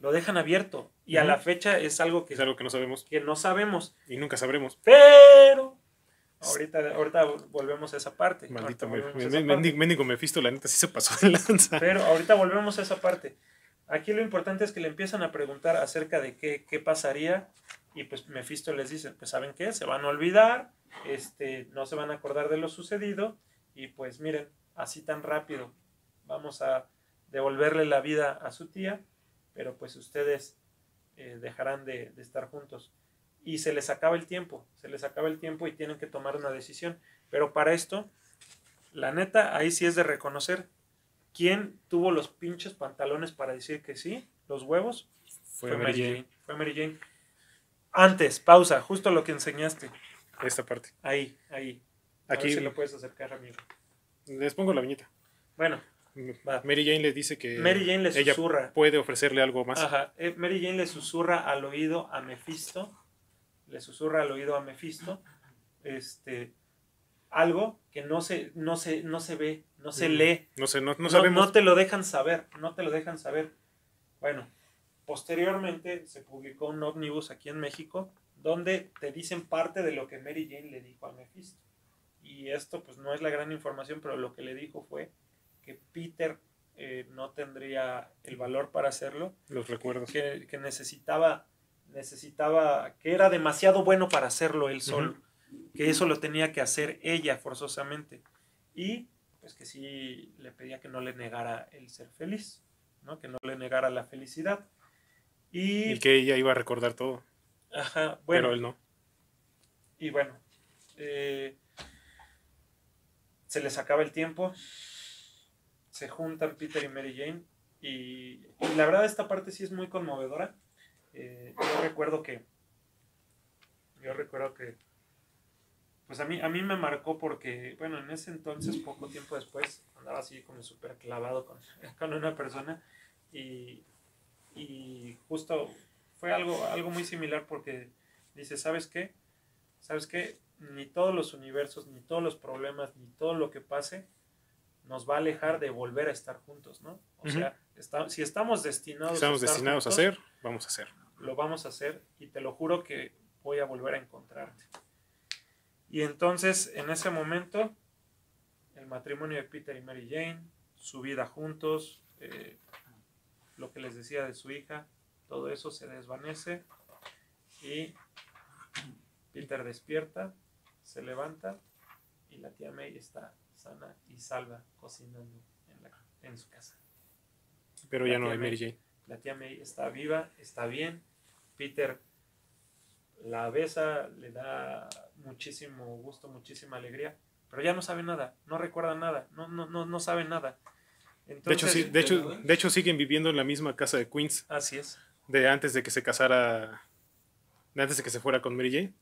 lo dejan abierto y a la fecha es algo que, Es algo que no sabemos que no sabemos. y nunca sabremos. Pero ahorita, ahorita volvemos a esa parte. Maldito mendigo Mephisto, la neta sí se pasó de lanza. Pero ahorita volvemos a esa parte. Aquí lo importante es que le empiezan a preguntar acerca de qué, qué pasaría. Y pues Mephisto les dice, pues ¿saben qué? Se van a olvidar, este, no se van a acordar de lo sucedido. Y pues miren, así tan rápido vamos a devolverle la vida a su tía. Pero pues ustedes eh, dejarán de, de estar juntos. Y se les acaba el tiempo, se les acaba el tiempo y tienen que tomar una decisión. Pero para esto, la neta, ahí sí es de reconocer quién tuvo los pinches pantalones para decir que sí, los huevos. Fue Mary Jane. Fue Mary Jane. Antes, pausa, justo lo que enseñaste. Esta parte. Ahí, ahí. A Aquí ver si lo puedes acercar, amigo. les pongo la viñeta. Bueno, Va. Mary Jane le dice que Mary Jane le ella susurra. puede ofrecerle algo más. Ajá, eh, Mary Jane le susurra al oído a Mephisto. Le susurra al oído a Mephisto. Este. Algo que no se, no se, no se ve, no se Mm, lee. No sé, no, no No, sabemos. no te lo dejan saber, no te lo dejan saber. Bueno, posteriormente se publicó un ómnibus aquí en México donde te dicen parte de lo que Mary Jane le dijo a Mephisto. Y esto pues no es la gran información, pero lo que le dijo fue que Peter eh, no tendría el valor para hacerlo, Los recuerdos. que, que necesitaba, necesitaba, que era demasiado bueno para hacerlo él solo, que eso lo tenía que hacer ella forzosamente. Y pues que sí le pedía que no le negara el ser feliz, ¿no? que no le negara la felicidad. Y, Y que ella iba a recordar todo. ajá, bueno, pero él no. y bueno, eh, se les acaba el tiempo, se juntan Peter y Mary Jane y, y la verdad esta parte sí es muy conmovedora. Eh, yo recuerdo que, yo recuerdo que, pues a mí, a mí me marcó porque, bueno, en ese entonces, poco tiempo después, andaba así como súper clavado con, con una persona y, y justo fue algo, algo muy similar porque dice, ¿sabes qué? ¿Sabes qué? Ni todos los universos, ni todos los problemas, ni todo lo que pase nos va a alejar de volver a estar juntos, ¿no? O sea, está- si estamos destinados Estamos a estar destinados a hacer, vamos a hacer. Lo vamos a hacer y te lo juro que voy a volver a encontrarte. Y entonces, en ese momento, el matrimonio de Peter y Mary Jane, su vida juntos, eh, lo que les decía de su hija, todo eso se desvanece y Peter despierta, se levanta y la tía May está sana y salva cocinando en, la- en su casa. Pero ya no hay Mary Jane. La tía May está viva, está bien. Peter la besa, le da muchísimo gusto, muchísima alegría, pero ya no sabe nada, no recuerda nada, no, no, no, no sabe nada. De hecho, sí, de hecho, de hecho siguen viviendo en la misma casa de Queens así es. de antes de que se casara, de antes de que se fuera con Mary Jane.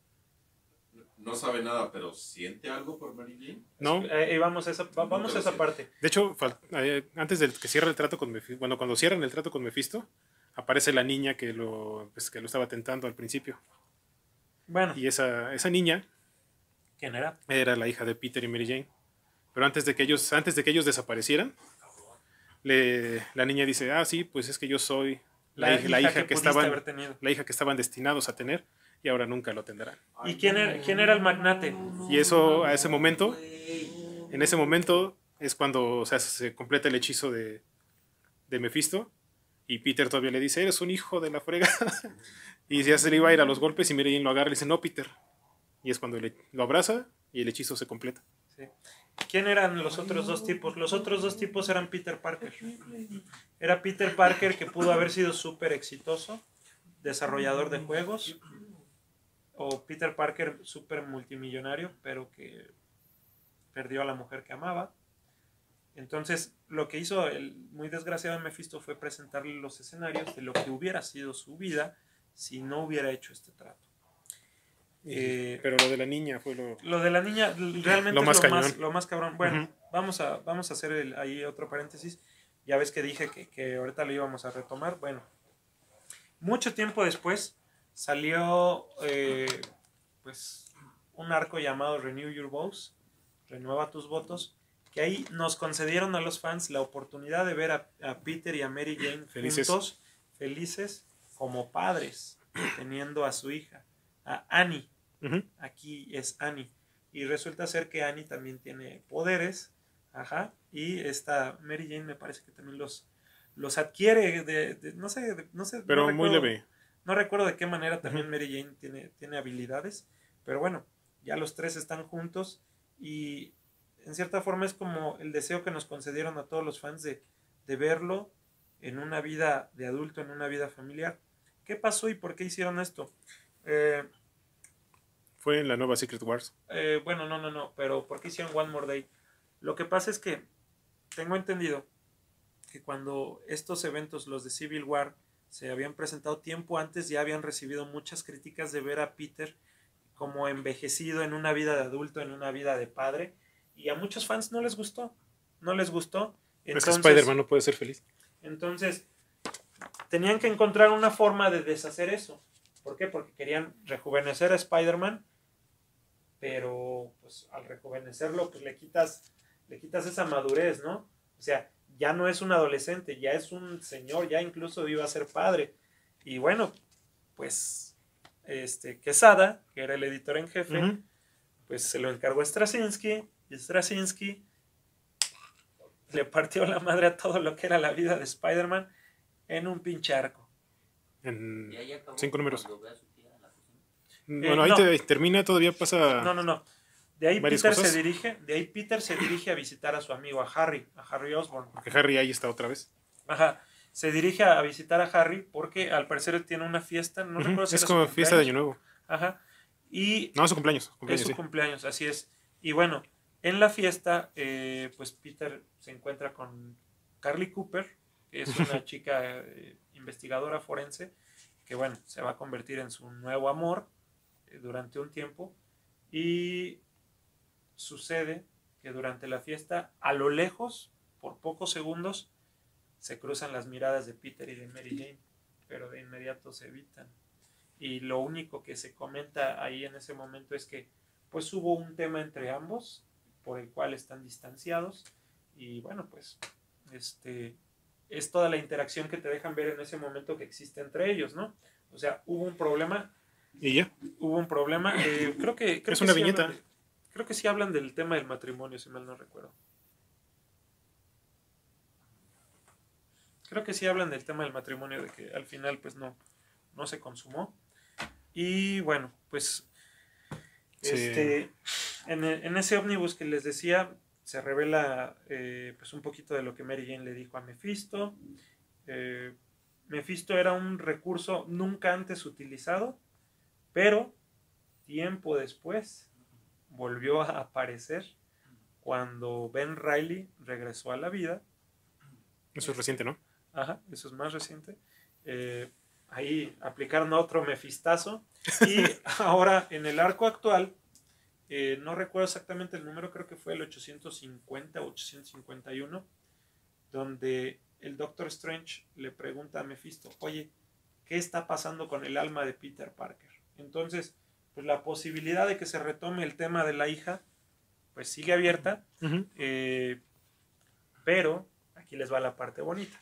No sabe nada, pero siente algo por Mary Jane. No, Eh, eh, vamos a esa, va- vamos a esa parte. de hecho, eh, antes de que cierre el trato con Mephisto, bueno, cuando cierran el trato con Mephisto, aparece la niña que lo, pues, que lo estaba tentando al principio. Bueno, Y esa, esa niña ¿quién era? era la hija de Peter y Mary Jane. Pero antes de que ellos, antes de que ellos desaparecieran, le- la niña dice, ah, sí, pues es que yo soy la, hija, la hija que, estaban, la hija que estaban destinados a tener y ahora nunca lo tendrán. ¿Y quién era, quién era el magnate? Y eso, a ese momento, en ese momento es cuando o sea, se completa el hechizo de, de Mephisto y Peter todavía le dice, eres un hijo de la frega. y ya se le iba a ir a los golpes y Jane lo agarra y le dice, no, Peter. Y es cuando le- lo abraza y el hechizo se completa. Sí. ¿Quién eran los otros dos tipos? Los otros dos tipos eran Peter Parker. Era Peter Parker que pudo haber sido súper exitoso, desarrollador de juegos, o Peter Parker súper multimillonario, pero que perdió a la mujer que amaba. Entonces, lo que hizo el muy desgraciado Mephisto fue presentarle los escenarios de lo que hubiera sido su vida si no hubiera hecho este trato. Eh, Pero lo de la niña fue lo... lo de la niña realmente Lo más es lo más, cañón. lo más cabrón. Bueno, vamos, a, vamos a hacer el- ahí otro paréntesis. Ya ves que dije que, que ahorita lo íbamos a retomar. Bueno, mucho tiempo después salió eh, pues un arco llamado Renew Your Vows, Renueva tus votos, que ahí nos concedieron a los fans la oportunidad de ver a, a Peter y a Mary Jane Felices. juntos, felices, como padres, teniendo a su hija, a Annie aquí es Annie. Y resulta ser que Annie también tiene poderes. Ajá. Y esta Mary Jane me parece que también los, los adquiere de, de- no sé, de- no sé. no Pero muy leve. No recuerdo de qué manera también Mary Jane tiene, tiene habilidades. Pero bueno, ya los tres están juntos. Y en cierta forma es como el deseo que nos concedieron a todos los fans de, de verlo en una vida de adulto, en una vida familiar. ¿Qué pasó y por qué hicieron esto? Eh, Fue en la nueva Secret Wars. eh, bueno, no, no, no, pero ¿por qué hicieron One More Day? Lo que pasa es que tengo entendido que cuando estos eventos, los de Civil War, se habían presentado tiempo antes, ya habían recibido muchas críticas de ver a Peter como envejecido en una vida de adulto, en una vida de padre, y a muchos fans no les gustó, no les gustó. es que Spider-Man no puede ser feliz. Entonces, tenían que encontrar una forma de deshacer eso. ¿Por qué? Porque querían rejuvenecer a Spider-Man, pero pues al rejuvenecerlo, pues le quitas, le quitas esa madurez, ¿no? O sea, ya no es un adolescente, ya es un señor, ya incluso iba a ser padre. Y bueno, pues este Quesada, que era el editor en jefe, pues se lo encargó a Straczynski y Straczynski le partió la madre a todo lo que era la vida de Spider-Man en un pinche arco. En- Y ahí acabó Cinco números. Bueno, ahí no. te- termina, todavía pasa... No, no, no. De ahí Peter cosas. se dirige, de ahí Peter se dirige a visitar a su amigo, a Harry, a Harry Osborn. Porque Harry ahí está otra vez. Ajá. Se dirige a visitar a Harry porque al parecer tiene una fiesta, no recuerdo si es era su como fiesta de Año cumpleaños. Nuevo. Ajá. Y No, su cumpleaños. su es cumpleaños su sí. cumpleaños, así es. Y bueno, en la fiesta, eh, pues Peter se encuentra con Carly Cooper, que es una chica eh, investigadora forense, que bueno, se va a convertir en su nuevo amor eh, durante un tiempo. Y sucede que durante la fiesta, a lo lejos, por pocos segundos, se cruzan las miradas de Peter y de Mary Jane, pero de inmediato se evitan. Y lo único que se comenta ahí en ese momento es que pues hubo un tema entre ambos por el cual están distanciados y bueno pues este es toda la interacción que te dejan ver en ese momento que existe entre ellos, ¿no? O sea, hubo un problema, Y ya. hubo un problema, eh, creo que... Creo Es que una sí viñeta. Creo que sí hablan del tema del matrimonio, si mal no recuerdo. creo que sí hablan del tema del matrimonio, de que al final pues no, no se consumó. Y bueno, pues Sí. este, en, e- en ese ómnibus que les decía, se revela eh, pues un poquito de lo que Mary Jane le dijo a Mephisto. Eh, Mephisto era un recurso nunca antes utilizado, pero tiempo después volvió a aparecer cuando Ben Riley regresó a la vida. Eso es reciente, ¿no? Ajá, eso es más reciente. Eh, ahí aplicaron otro mefistazo. Y ahora en el arco actual, eh, no recuerdo exactamente el número, creo que fue el 850 o 851, donde el Doctor Strange le pregunta a Mephisto, oye, ¿qué está pasando con el alma de Peter Parker? Entonces, pues la posibilidad de que se retome el tema de la hija, pues sigue abierta, eh, pero aquí les va la parte bonita.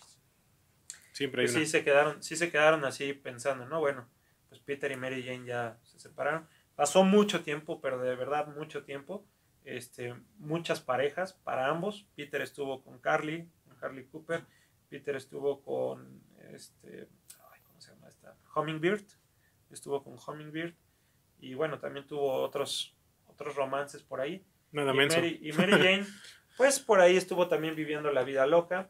Siempre hay Pues una. sí se quedaron, sí se quedaron así pensando, ¿no? Bueno, pues Peter y Mary Jane ya se separaron. Pasó mucho tiempo, pero de verdad mucho tiempo. Este, muchas parejas para ambos. Peter estuvo con Carly, con Carly Cooper. Peter estuvo con este, ay, ¿cómo se llama esta? Hummingbird. Estuvo con Hummingbird. Y bueno, también tuvo otros, otros romances por ahí. Nada y, menso. Mary, y Mary Jane, pues por ahí estuvo también viviendo la vida loca.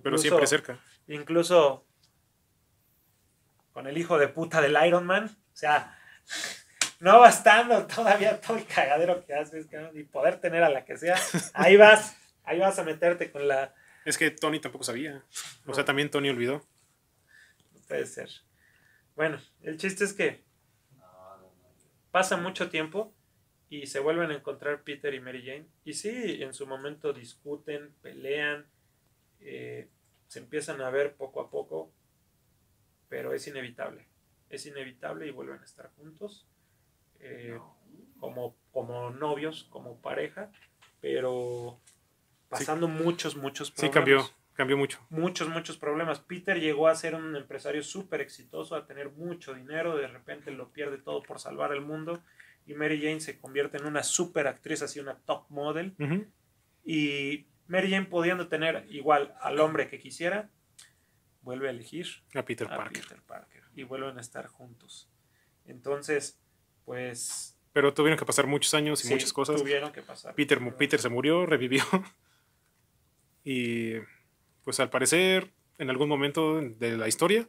Pero siempre cerca. Incluso con el hijo de puta del Iron Man. O sea, no bastando todavía todo el cagadero que haces, y poder tener a la que sea. Ahí vas, ahí vas a meterte con la. Es que Tony tampoco sabía. O sea, también Tony olvidó. No puede ser. Bueno, el chiste es que pasa mucho tiempo y se vuelven a encontrar Peter y Mary Jane. Y sí, en su momento discuten, pelean, eh, se empiezan a ver poco a poco, pero es inevitable. Es inevitable y vuelven a estar juntos eh, como, como novios, como pareja, pero pasando muchos, muchos Sí, problemas cambió. Cambió mucho. muchos, muchos problemas. Peter llegó a ser un empresario súper exitoso, a tener mucho dinero, de repente lo pierde todo por salvar el mundo. Y Mary Jane se convierte en una súper actriz, así una top model. Y Mary Jane pudiendo tener igual al hombre que quisiera, vuelve a elegir A Peter a Parker. Peter Parker. Y vuelven a estar juntos. Entonces, pues... Pero tuvieron que pasar muchos años y sí, muchas cosas. Tuvieron que pasar. Peter, Peter se murió, revivió. Y pues al parecer, en algún momento de la historia,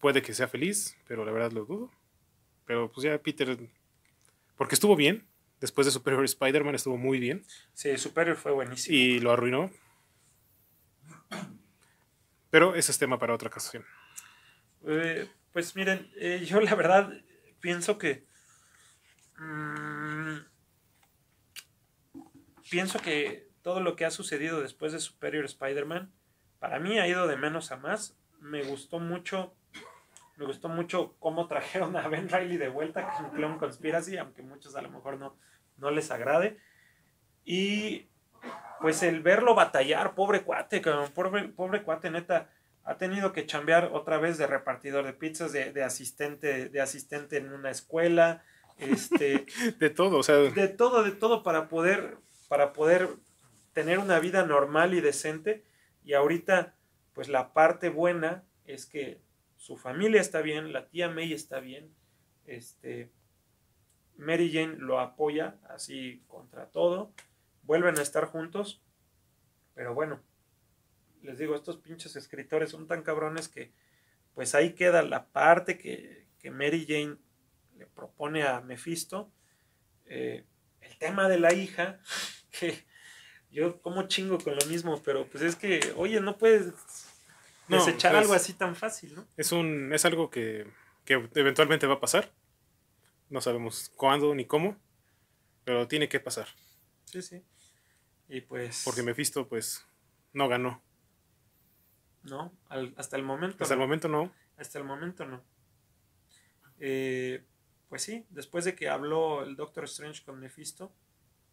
puede que sea feliz, pero la verdad lo dudo. Pero pues ya Peter, porque estuvo bien, después de Superior Spider-Man estuvo muy bien Sí, Superior fue buenísimo. y lo arruinó. Pero ese es tema para otra ocasión. Eh, pues miren, eh, yo la verdad pienso que. mm, pienso que todo lo que ha sucedido después de Superior Spider-Man, para mí ha ido de menos a más. Me gustó mucho. Me gustó mucho cómo trajeron a Ben Riley de vuelta con Clone Conspiracy, aunque muchos a lo mejor no, no les agrade. Y pues el verlo batallar, pobre cuate, pobre, pobre cuate, neta, ha tenido que chambear otra vez de repartidor de pizzas, de, de asistente, de asistente en una escuela, este, De todo, o sea, de todo, de todo para poder, para poder tener una vida normal y decente. Y ahorita, pues la parte buena es que su familia está bien, la tía May está bien, este, Mary Jane lo apoya así contra todo, vuelven a estar juntos, pero bueno, les digo, estos pinches escritores son tan cabrones que pues ahí queda la parte que, que Mary Jane le propone a Mephisto, eh, el tema de la hija, que yo como chingo con lo mismo, pero pues es que, oye, no puedes No, desechar pues- algo así tan fácil, ¿no? es, un, es algo que, que eventualmente va a pasar. No sabemos cuándo ni cómo, pero tiene que pasar. Sí, sí. Y pues... Porque Mephisto, pues, no ganó. No, al- hasta el momento. Hasta el momento no. Hasta el momento no. Eh, pues sí, después de que habló el Doctor Strange con Mephisto,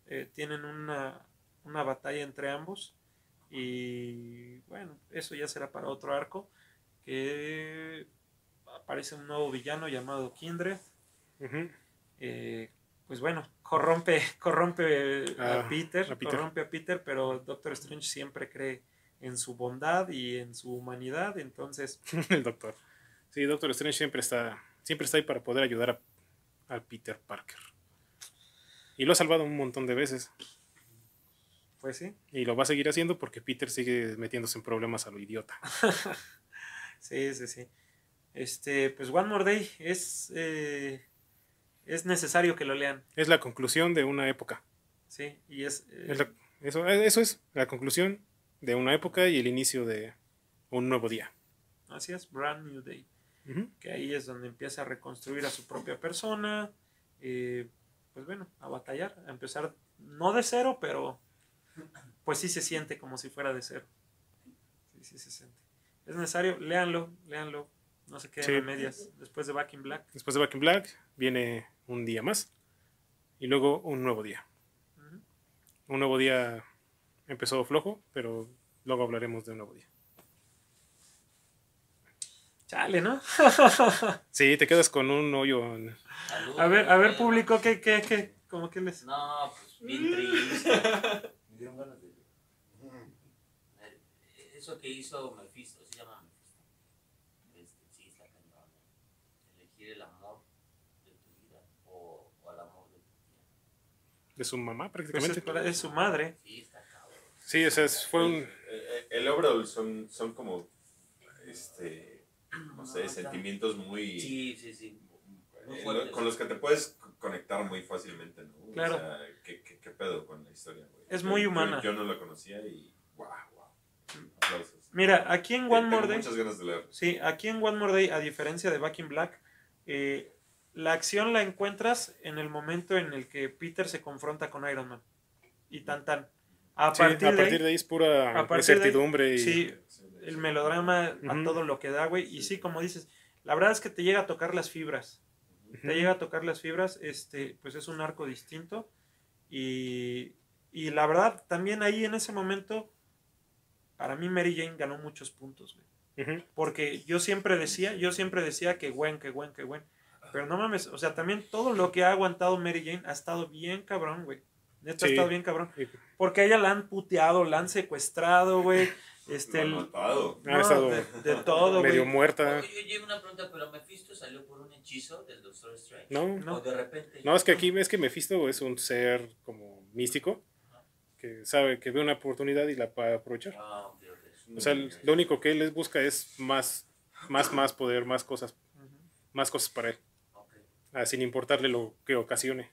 eh, tienen una, una batalla entre ambos. Y bueno, eso ya será para otro arco. Que aparece un nuevo villano llamado Kindred. Eh, pues bueno, corrompe, corrompe a, Ah, Peter, a Peter. corrompe a Peter, pero Doctor Strange siempre cree, en su bondad y en su humanidad. Entonces, el doctor. Sí, Doctor Strange siempre está, siempre está ahí para poder ayudar a, a Peter Parker. Y lo ha salvado un montón de veces. Pues sí. Y lo va a seguir haciendo porque Peter sigue metiéndose en problemas a lo idiota. Sí, sí, sí. Este, pues One More Day es, eh, es necesario que lo lean. Es la conclusión de una época. Sí, y es, eh, Es la- eso, eso es la conclusión de una época y el inicio de un nuevo día. así es, Brand New Day. Que ahí es donde empieza a reconstruir a su propia persona. eh, pues bueno, a batallar, a empezar, no de cero, pero pues sí se siente como si fuera de cero. Sí, sí se siente. Es necesario, léanlo, léanlo. No se queden Sí. a medias. Después de Back in Black. Después de Back in Black viene un día más y luego un nuevo día. Ujú. Un nuevo día empezó flojo, pero luego hablaremos de un nuevo día. Chale, ¿no? Sí, te quedas con un hoyo. en- A ver, a ver, público, ¿qué, qué, qué? ¿Cómo que les...? No, pues bien triste. Dieron ganas de. Eso que hizo Mephisto, se llama Mephisto. Este, sí, está cañón. Elegir el amor de tu vida o, o el amor de tu tía. de su mamá Pues es, prácticamente. para- es su madre. Sí, está cabrón. Sí, o sea, es- fue un... El, el overall son, son como, este, no sé, sentimientos muy... Sí, sí, sí. Eh, con los que te puedes conectar muy fácilmente, ¿no? Claro. O sea, ¿qué, qué, qué pedo con la historia, güey? Es Yo- muy humana. Yo, no la conocía y wow, wow. Aplausos. Mira, aquí en One More Day... muchas ganas de leer. Sí, aquí en One More Day, a diferencia de Back in Black, eh, la acción la encuentras en el momento en el que Peter se confronta con Iron Man. Y tan tan. A sí, partir, a de partir ahí, de ahí es pura incertidumbre y... sí, el melodrama a todo lo que da, güey. Y sí, como dices, la verdad es que te llega a tocar las fibras. Te llega a tocar las fibras, este, pues es un arco distinto. Y, y la verdad, también ahí en ese momento, para mí Mary Jane ganó muchos puntos, güey. Porque yo siempre decía, yo siempre decía que Gwen, que Gwen, que Gwen. Pero no mames, o sea, también todo lo que ha aguantado Mary Jane ha estado bien cabrón, güey. Neta, ha estado bien cabrón. Porque a ella la han puteado, la han secuestrado, güey. Este, el- no, estado de, de todo, medio muerta. Oye, oye, una pregunta, pero Mephisto salió por un hechizo del Doctor Strange. No, No. O de repente. no, es que aquí ves que Mephisto es un ser como místico que sabe que ve una oportunidad y la va a aprovechar. Ah. O sea, lo único que él les busca es más, más, más poder, más cosas, más cosas para él, ah, sin importarle lo que ocasione.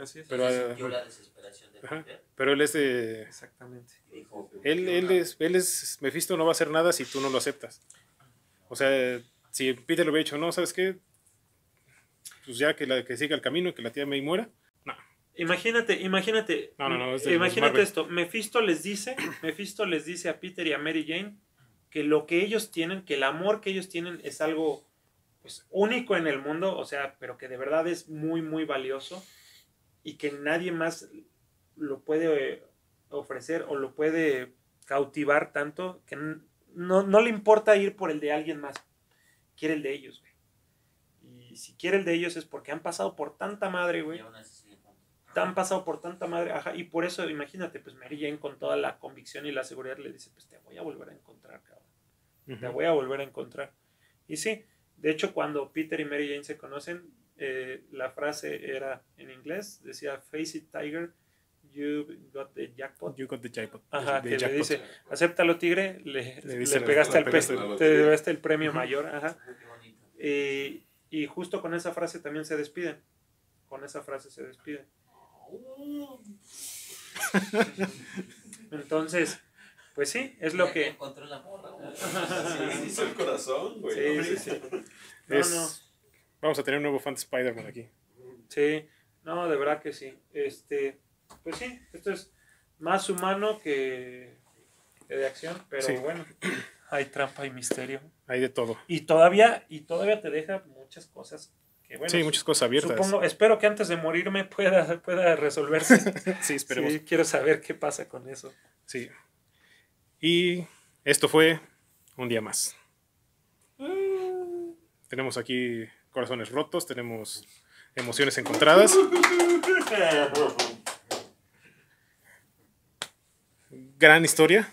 Así es. Pero, sintió la desesperación de ajá. Peter Pero él es de... Exactamente. dijo: Él, él es, él es, Mephisto no va a hacer nada si tú no lo aceptas. O sea, si Peter lo hubiera dicho, no, ¿sabes qué? Pues ya que, la, que siga el camino, que la tía May muera. No, Imagínate, imagínate. No, no, no, es de los imagínate esto. Mephisto les dice, Mephisto les dice a Peter y a Mary Jane que lo que ellos tienen, que el amor que ellos tienen es algo pues único en el mundo, o sea, pero que de verdad es muy, muy valioso y que nadie más lo puede eh, ofrecer o lo puede cautivar tanto que no, no le importa ir por el de alguien más, quiere el de ellos, güey. Y si quiere el de ellos es porque han pasado por tanta madre, güey han pasado por tanta madre, ajá, y por eso imagínate, pues Mary Jane con toda la convicción y la seguridad le dice, pues te voy a volver a encontrar, cabrón, te voy a volver a encontrar. Y sí, de hecho cuando Peter y Mary Jane se conocen, eh, la frase era en inglés, decía, face it tiger, you got the jackpot. You got the jackpot. Ajá, the que le dice, acéptalo tigre, le, Le le dice, pegaste, pe- pegaste al- te llevaste el premio mayor, ajá. Qué bonito. Y, y justo con esa frase también se despiden. Con esa frase se despiden. Entonces, pues sí, es lo que... Encontró el amor, Raúl. Sí, hizo el corazón, güey. Sí, sí, sí. No, no, Vamos a tener un nuevo fan de Spider-Man aquí. sí. No, de verdad que sí. Este, pues sí, esto es más humano que, de acción, pero Sí. bueno, hay trampa y misterio. Hay de todo. Y todavía, y todavía te deja muchas cosas que bueno. sí, muchas cosas abiertas. Supongo, espero que antes de morirme pueda, pueda resolverse. sí, esperemos. Sí, quiero saber qué pasa con eso. Sí. Y esto fue un día más. Tenemos aquí corazones rotos, tenemos emociones encontradas. Gran historia.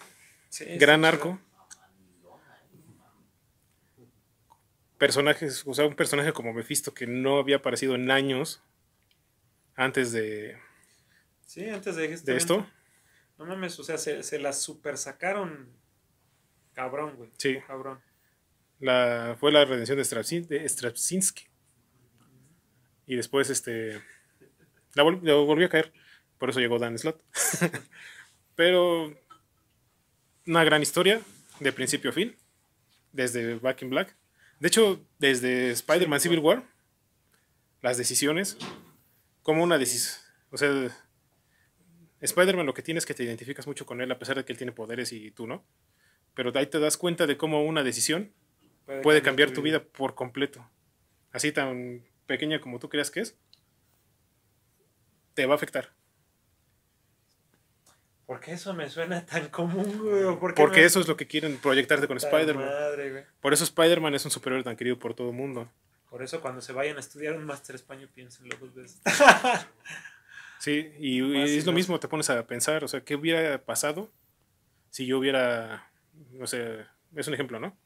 Sí, Gran arco. Personajes, o sea, un personaje como Mephisto que no había aparecido en años antes de. Sí, antes de, de esto. No mames, o sea, se, se la super sacaron. Cabrón, güey. Sí, Cabrón. La, fue la redención de, Strapsin-. Y después este la, vol- la volvió a caer. Por eso llegó Dan Slott. Pero una gran historia, de principio a fin, desde Back in Black. De hecho, desde Spider-Man Civil War, las decisiones, como una decisión. O sea, Spider-Man lo que tiene es que te identificas mucho con él, a pesar de que él tiene poderes y tú no. Pero ahí te das cuenta de cómo una decisión puede cambiar tu vida por completo. Así tan pequeña como tú creas que es, te va a afectar. ¿Por qué eso me suena tan común, güey? ¿O por qué Porque me- eso es lo que quieren proyectarte con Spider-Man. Por eso Spider-Man es un superhéroe tan querido por todo el mundo. Por eso cuando se vayan a estudiar un máster español piénsenlo dos veces. Sí, y, es lo mismo, te pones a pensar, o sea, ¿qué hubiera pasado si yo hubiera, no sé, es un ejemplo, ¿no?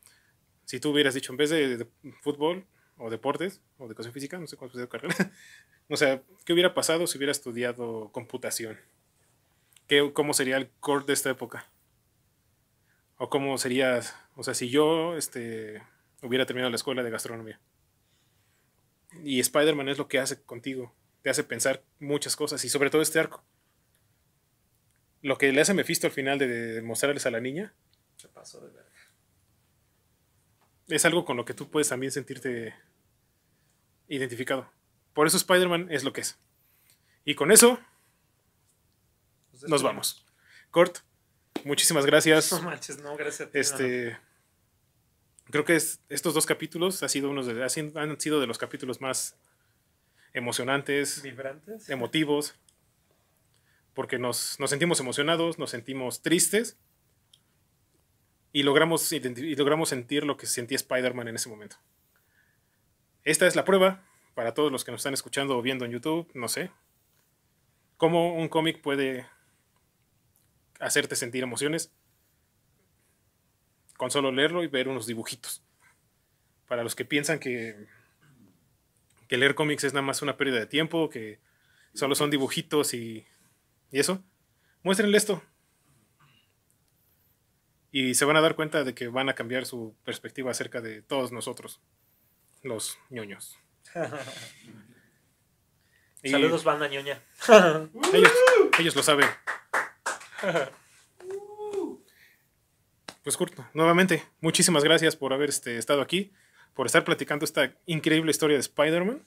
Si tú hubieras dicho, en vez de, fútbol o deportes o educación física, no sé cuál fue tu carrera, o sea, ¿qué hubiera pasado si hubiera estudiado computación? ¿Qué, ¿Cómo sería el core de esta época? ¿O cómo sería, o sea, si yo este, hubiera terminado la escuela de gastronomía? Y Spider-Man es lo que hace contigo, te hace pensar muchas cosas y sobre todo este arco. Lo que le hace Mephisto al final de, mostrarles a la niña Se pasó de verga. Es algo con lo que tú puedes también sentirte identificado. Por eso Spider-Man es lo que es. Y con eso nos vamos. Kurt, muchísimas gracias. No manches, no, gracias a ti. no, Este, creo que es- estos dos capítulos ha sido unos de- han sido de los capítulos más emocionantes, ¿Vibrantes? emotivos, porque nos, nos sentimos emocionados, nos sentimos tristes y logramos, sentir lo que sentía Spider-Man en ese momento. Esta es la prueba para todos los que nos están escuchando o viendo en YouTube, no sé, cómo un cómic puede hacerte sentir emociones con solo leerlo y ver unos dibujitos. Para los que piensan que, que leer cómics es nada más una pérdida de tiempo, que solo son dibujitos y, y eso, muéstrenle esto. Y se van a dar cuenta de que van a cambiar su perspectiva acerca de todos nosotros, los ñoños. Y Saludos, banda ñoña. Ellos, ellos lo saben. Pues Kurt, nuevamente, muchísimas gracias por haber este, estado aquí, por estar platicando esta increíble historia de Spider-Man.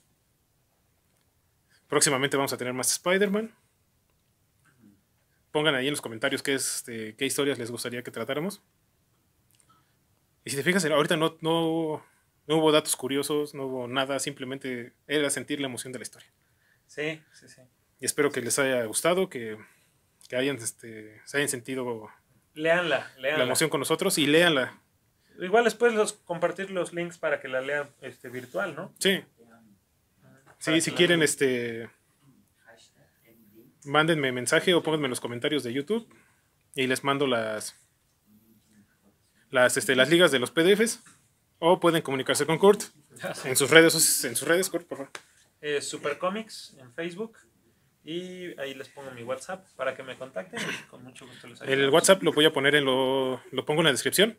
Próximamente vamos a tener más Spider-Man. Pongan ahí en los comentarios qué, es, este, qué historias les gustaría que tratáramos. Y si te fijas, ahorita no, no, no hubo datos curiosos, no hubo nada, simplemente era sentir la emoción de la historia. Sí, sí, sí. Y espero que les haya gustado, que, que hayan, este, se hayan sentido Leanla, leanla. la emoción con nosotros y léanla. Igual después los compartir los links para que la lean este, virtual, ¿no? Sí, Para sí, si quieren, este, mándenme mensaje o pónganme en los comentarios de YouTube y les mando las, las, este, las ligas de los PDFs o pueden comunicarse con Kurt en sus redes, en sus redes, Kurt, por favor. Eh, Super Comics en Facebook. Y ahí les pongo mi WhatsApp para que me contacten y con mucho gusto les ayudo. El WhatsApp lo voy a poner en lo, lo pongo en la descripción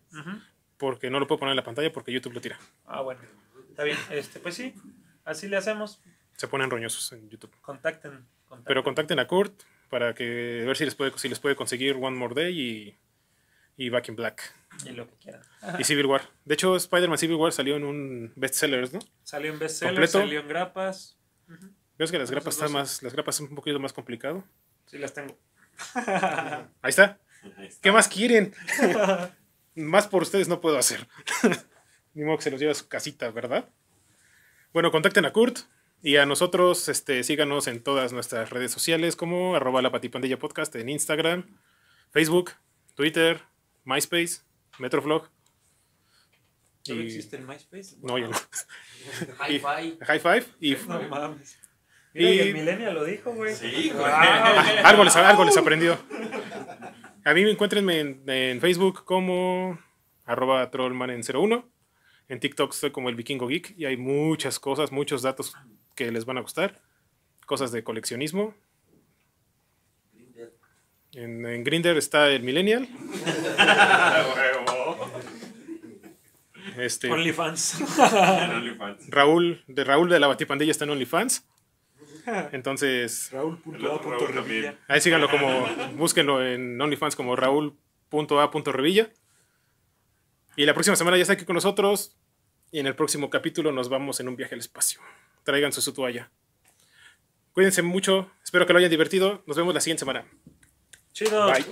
porque no lo puedo poner en la pantalla porque YouTube lo tira. Ah, bueno. Está bien. Este, pues sí, así le hacemos. Se ponen roñosos en YouTube. Contacten. Contacten. Pero contacten a Kurt para que ver si les puede, si les puede conseguir One More Day y, y Back in Black. Y lo que quieran. Y Civil War. De hecho, Spider-Man Civil War salió en un bestsellers, ¿no? Salió en bestseller, ¿Completo? salió en grapas. Ves que las grapas están más, las grapas son un poquito más complicado. Sí, las tengo. Ahí está. Ahí está. ¿Qué más quieren? más por ustedes no puedo hacer. Ni modo que se los lleve a su casita, ¿verdad? Bueno, contacten a Kurt y a nosotros, este, síganos en todas nuestras redes sociales como arroba la patipandilla podcast en Instagram, Facebook, Twitter, MySpace, Metroflog. ¿Solo Y- existe el MySpace? No, ya no. Hi-Fi. High five y No mames. Mira, y Y- el Millennial lo dijo, güey. Sí, güey. Ah, algo les, algo les aprendió. A mí me encuentren en, en Facebook como arroba trollman01. En TikTok estoy como el vikingo geek y hay muchas cosas, muchos datos que les van a gustar. Cosas de coleccionismo. En, en Grinder está el Millennial. Este, OnlyFans. En OnlyFans. Raúl, de Raúl de la Batipandilla está en OnlyFans. Entonces, El otro Raúl también. ahí síganlo como, búsquenlo en OnlyFans como raúl.a.revilla. Y la próxima semana ya está aquí con nosotros. Y en el próximo capítulo nos vamos en un viaje al espacio. Tráiganse su toalla. Cuídense mucho. Espero que lo hayan divertido. Nos vemos la siguiente semana. Chido. Bye.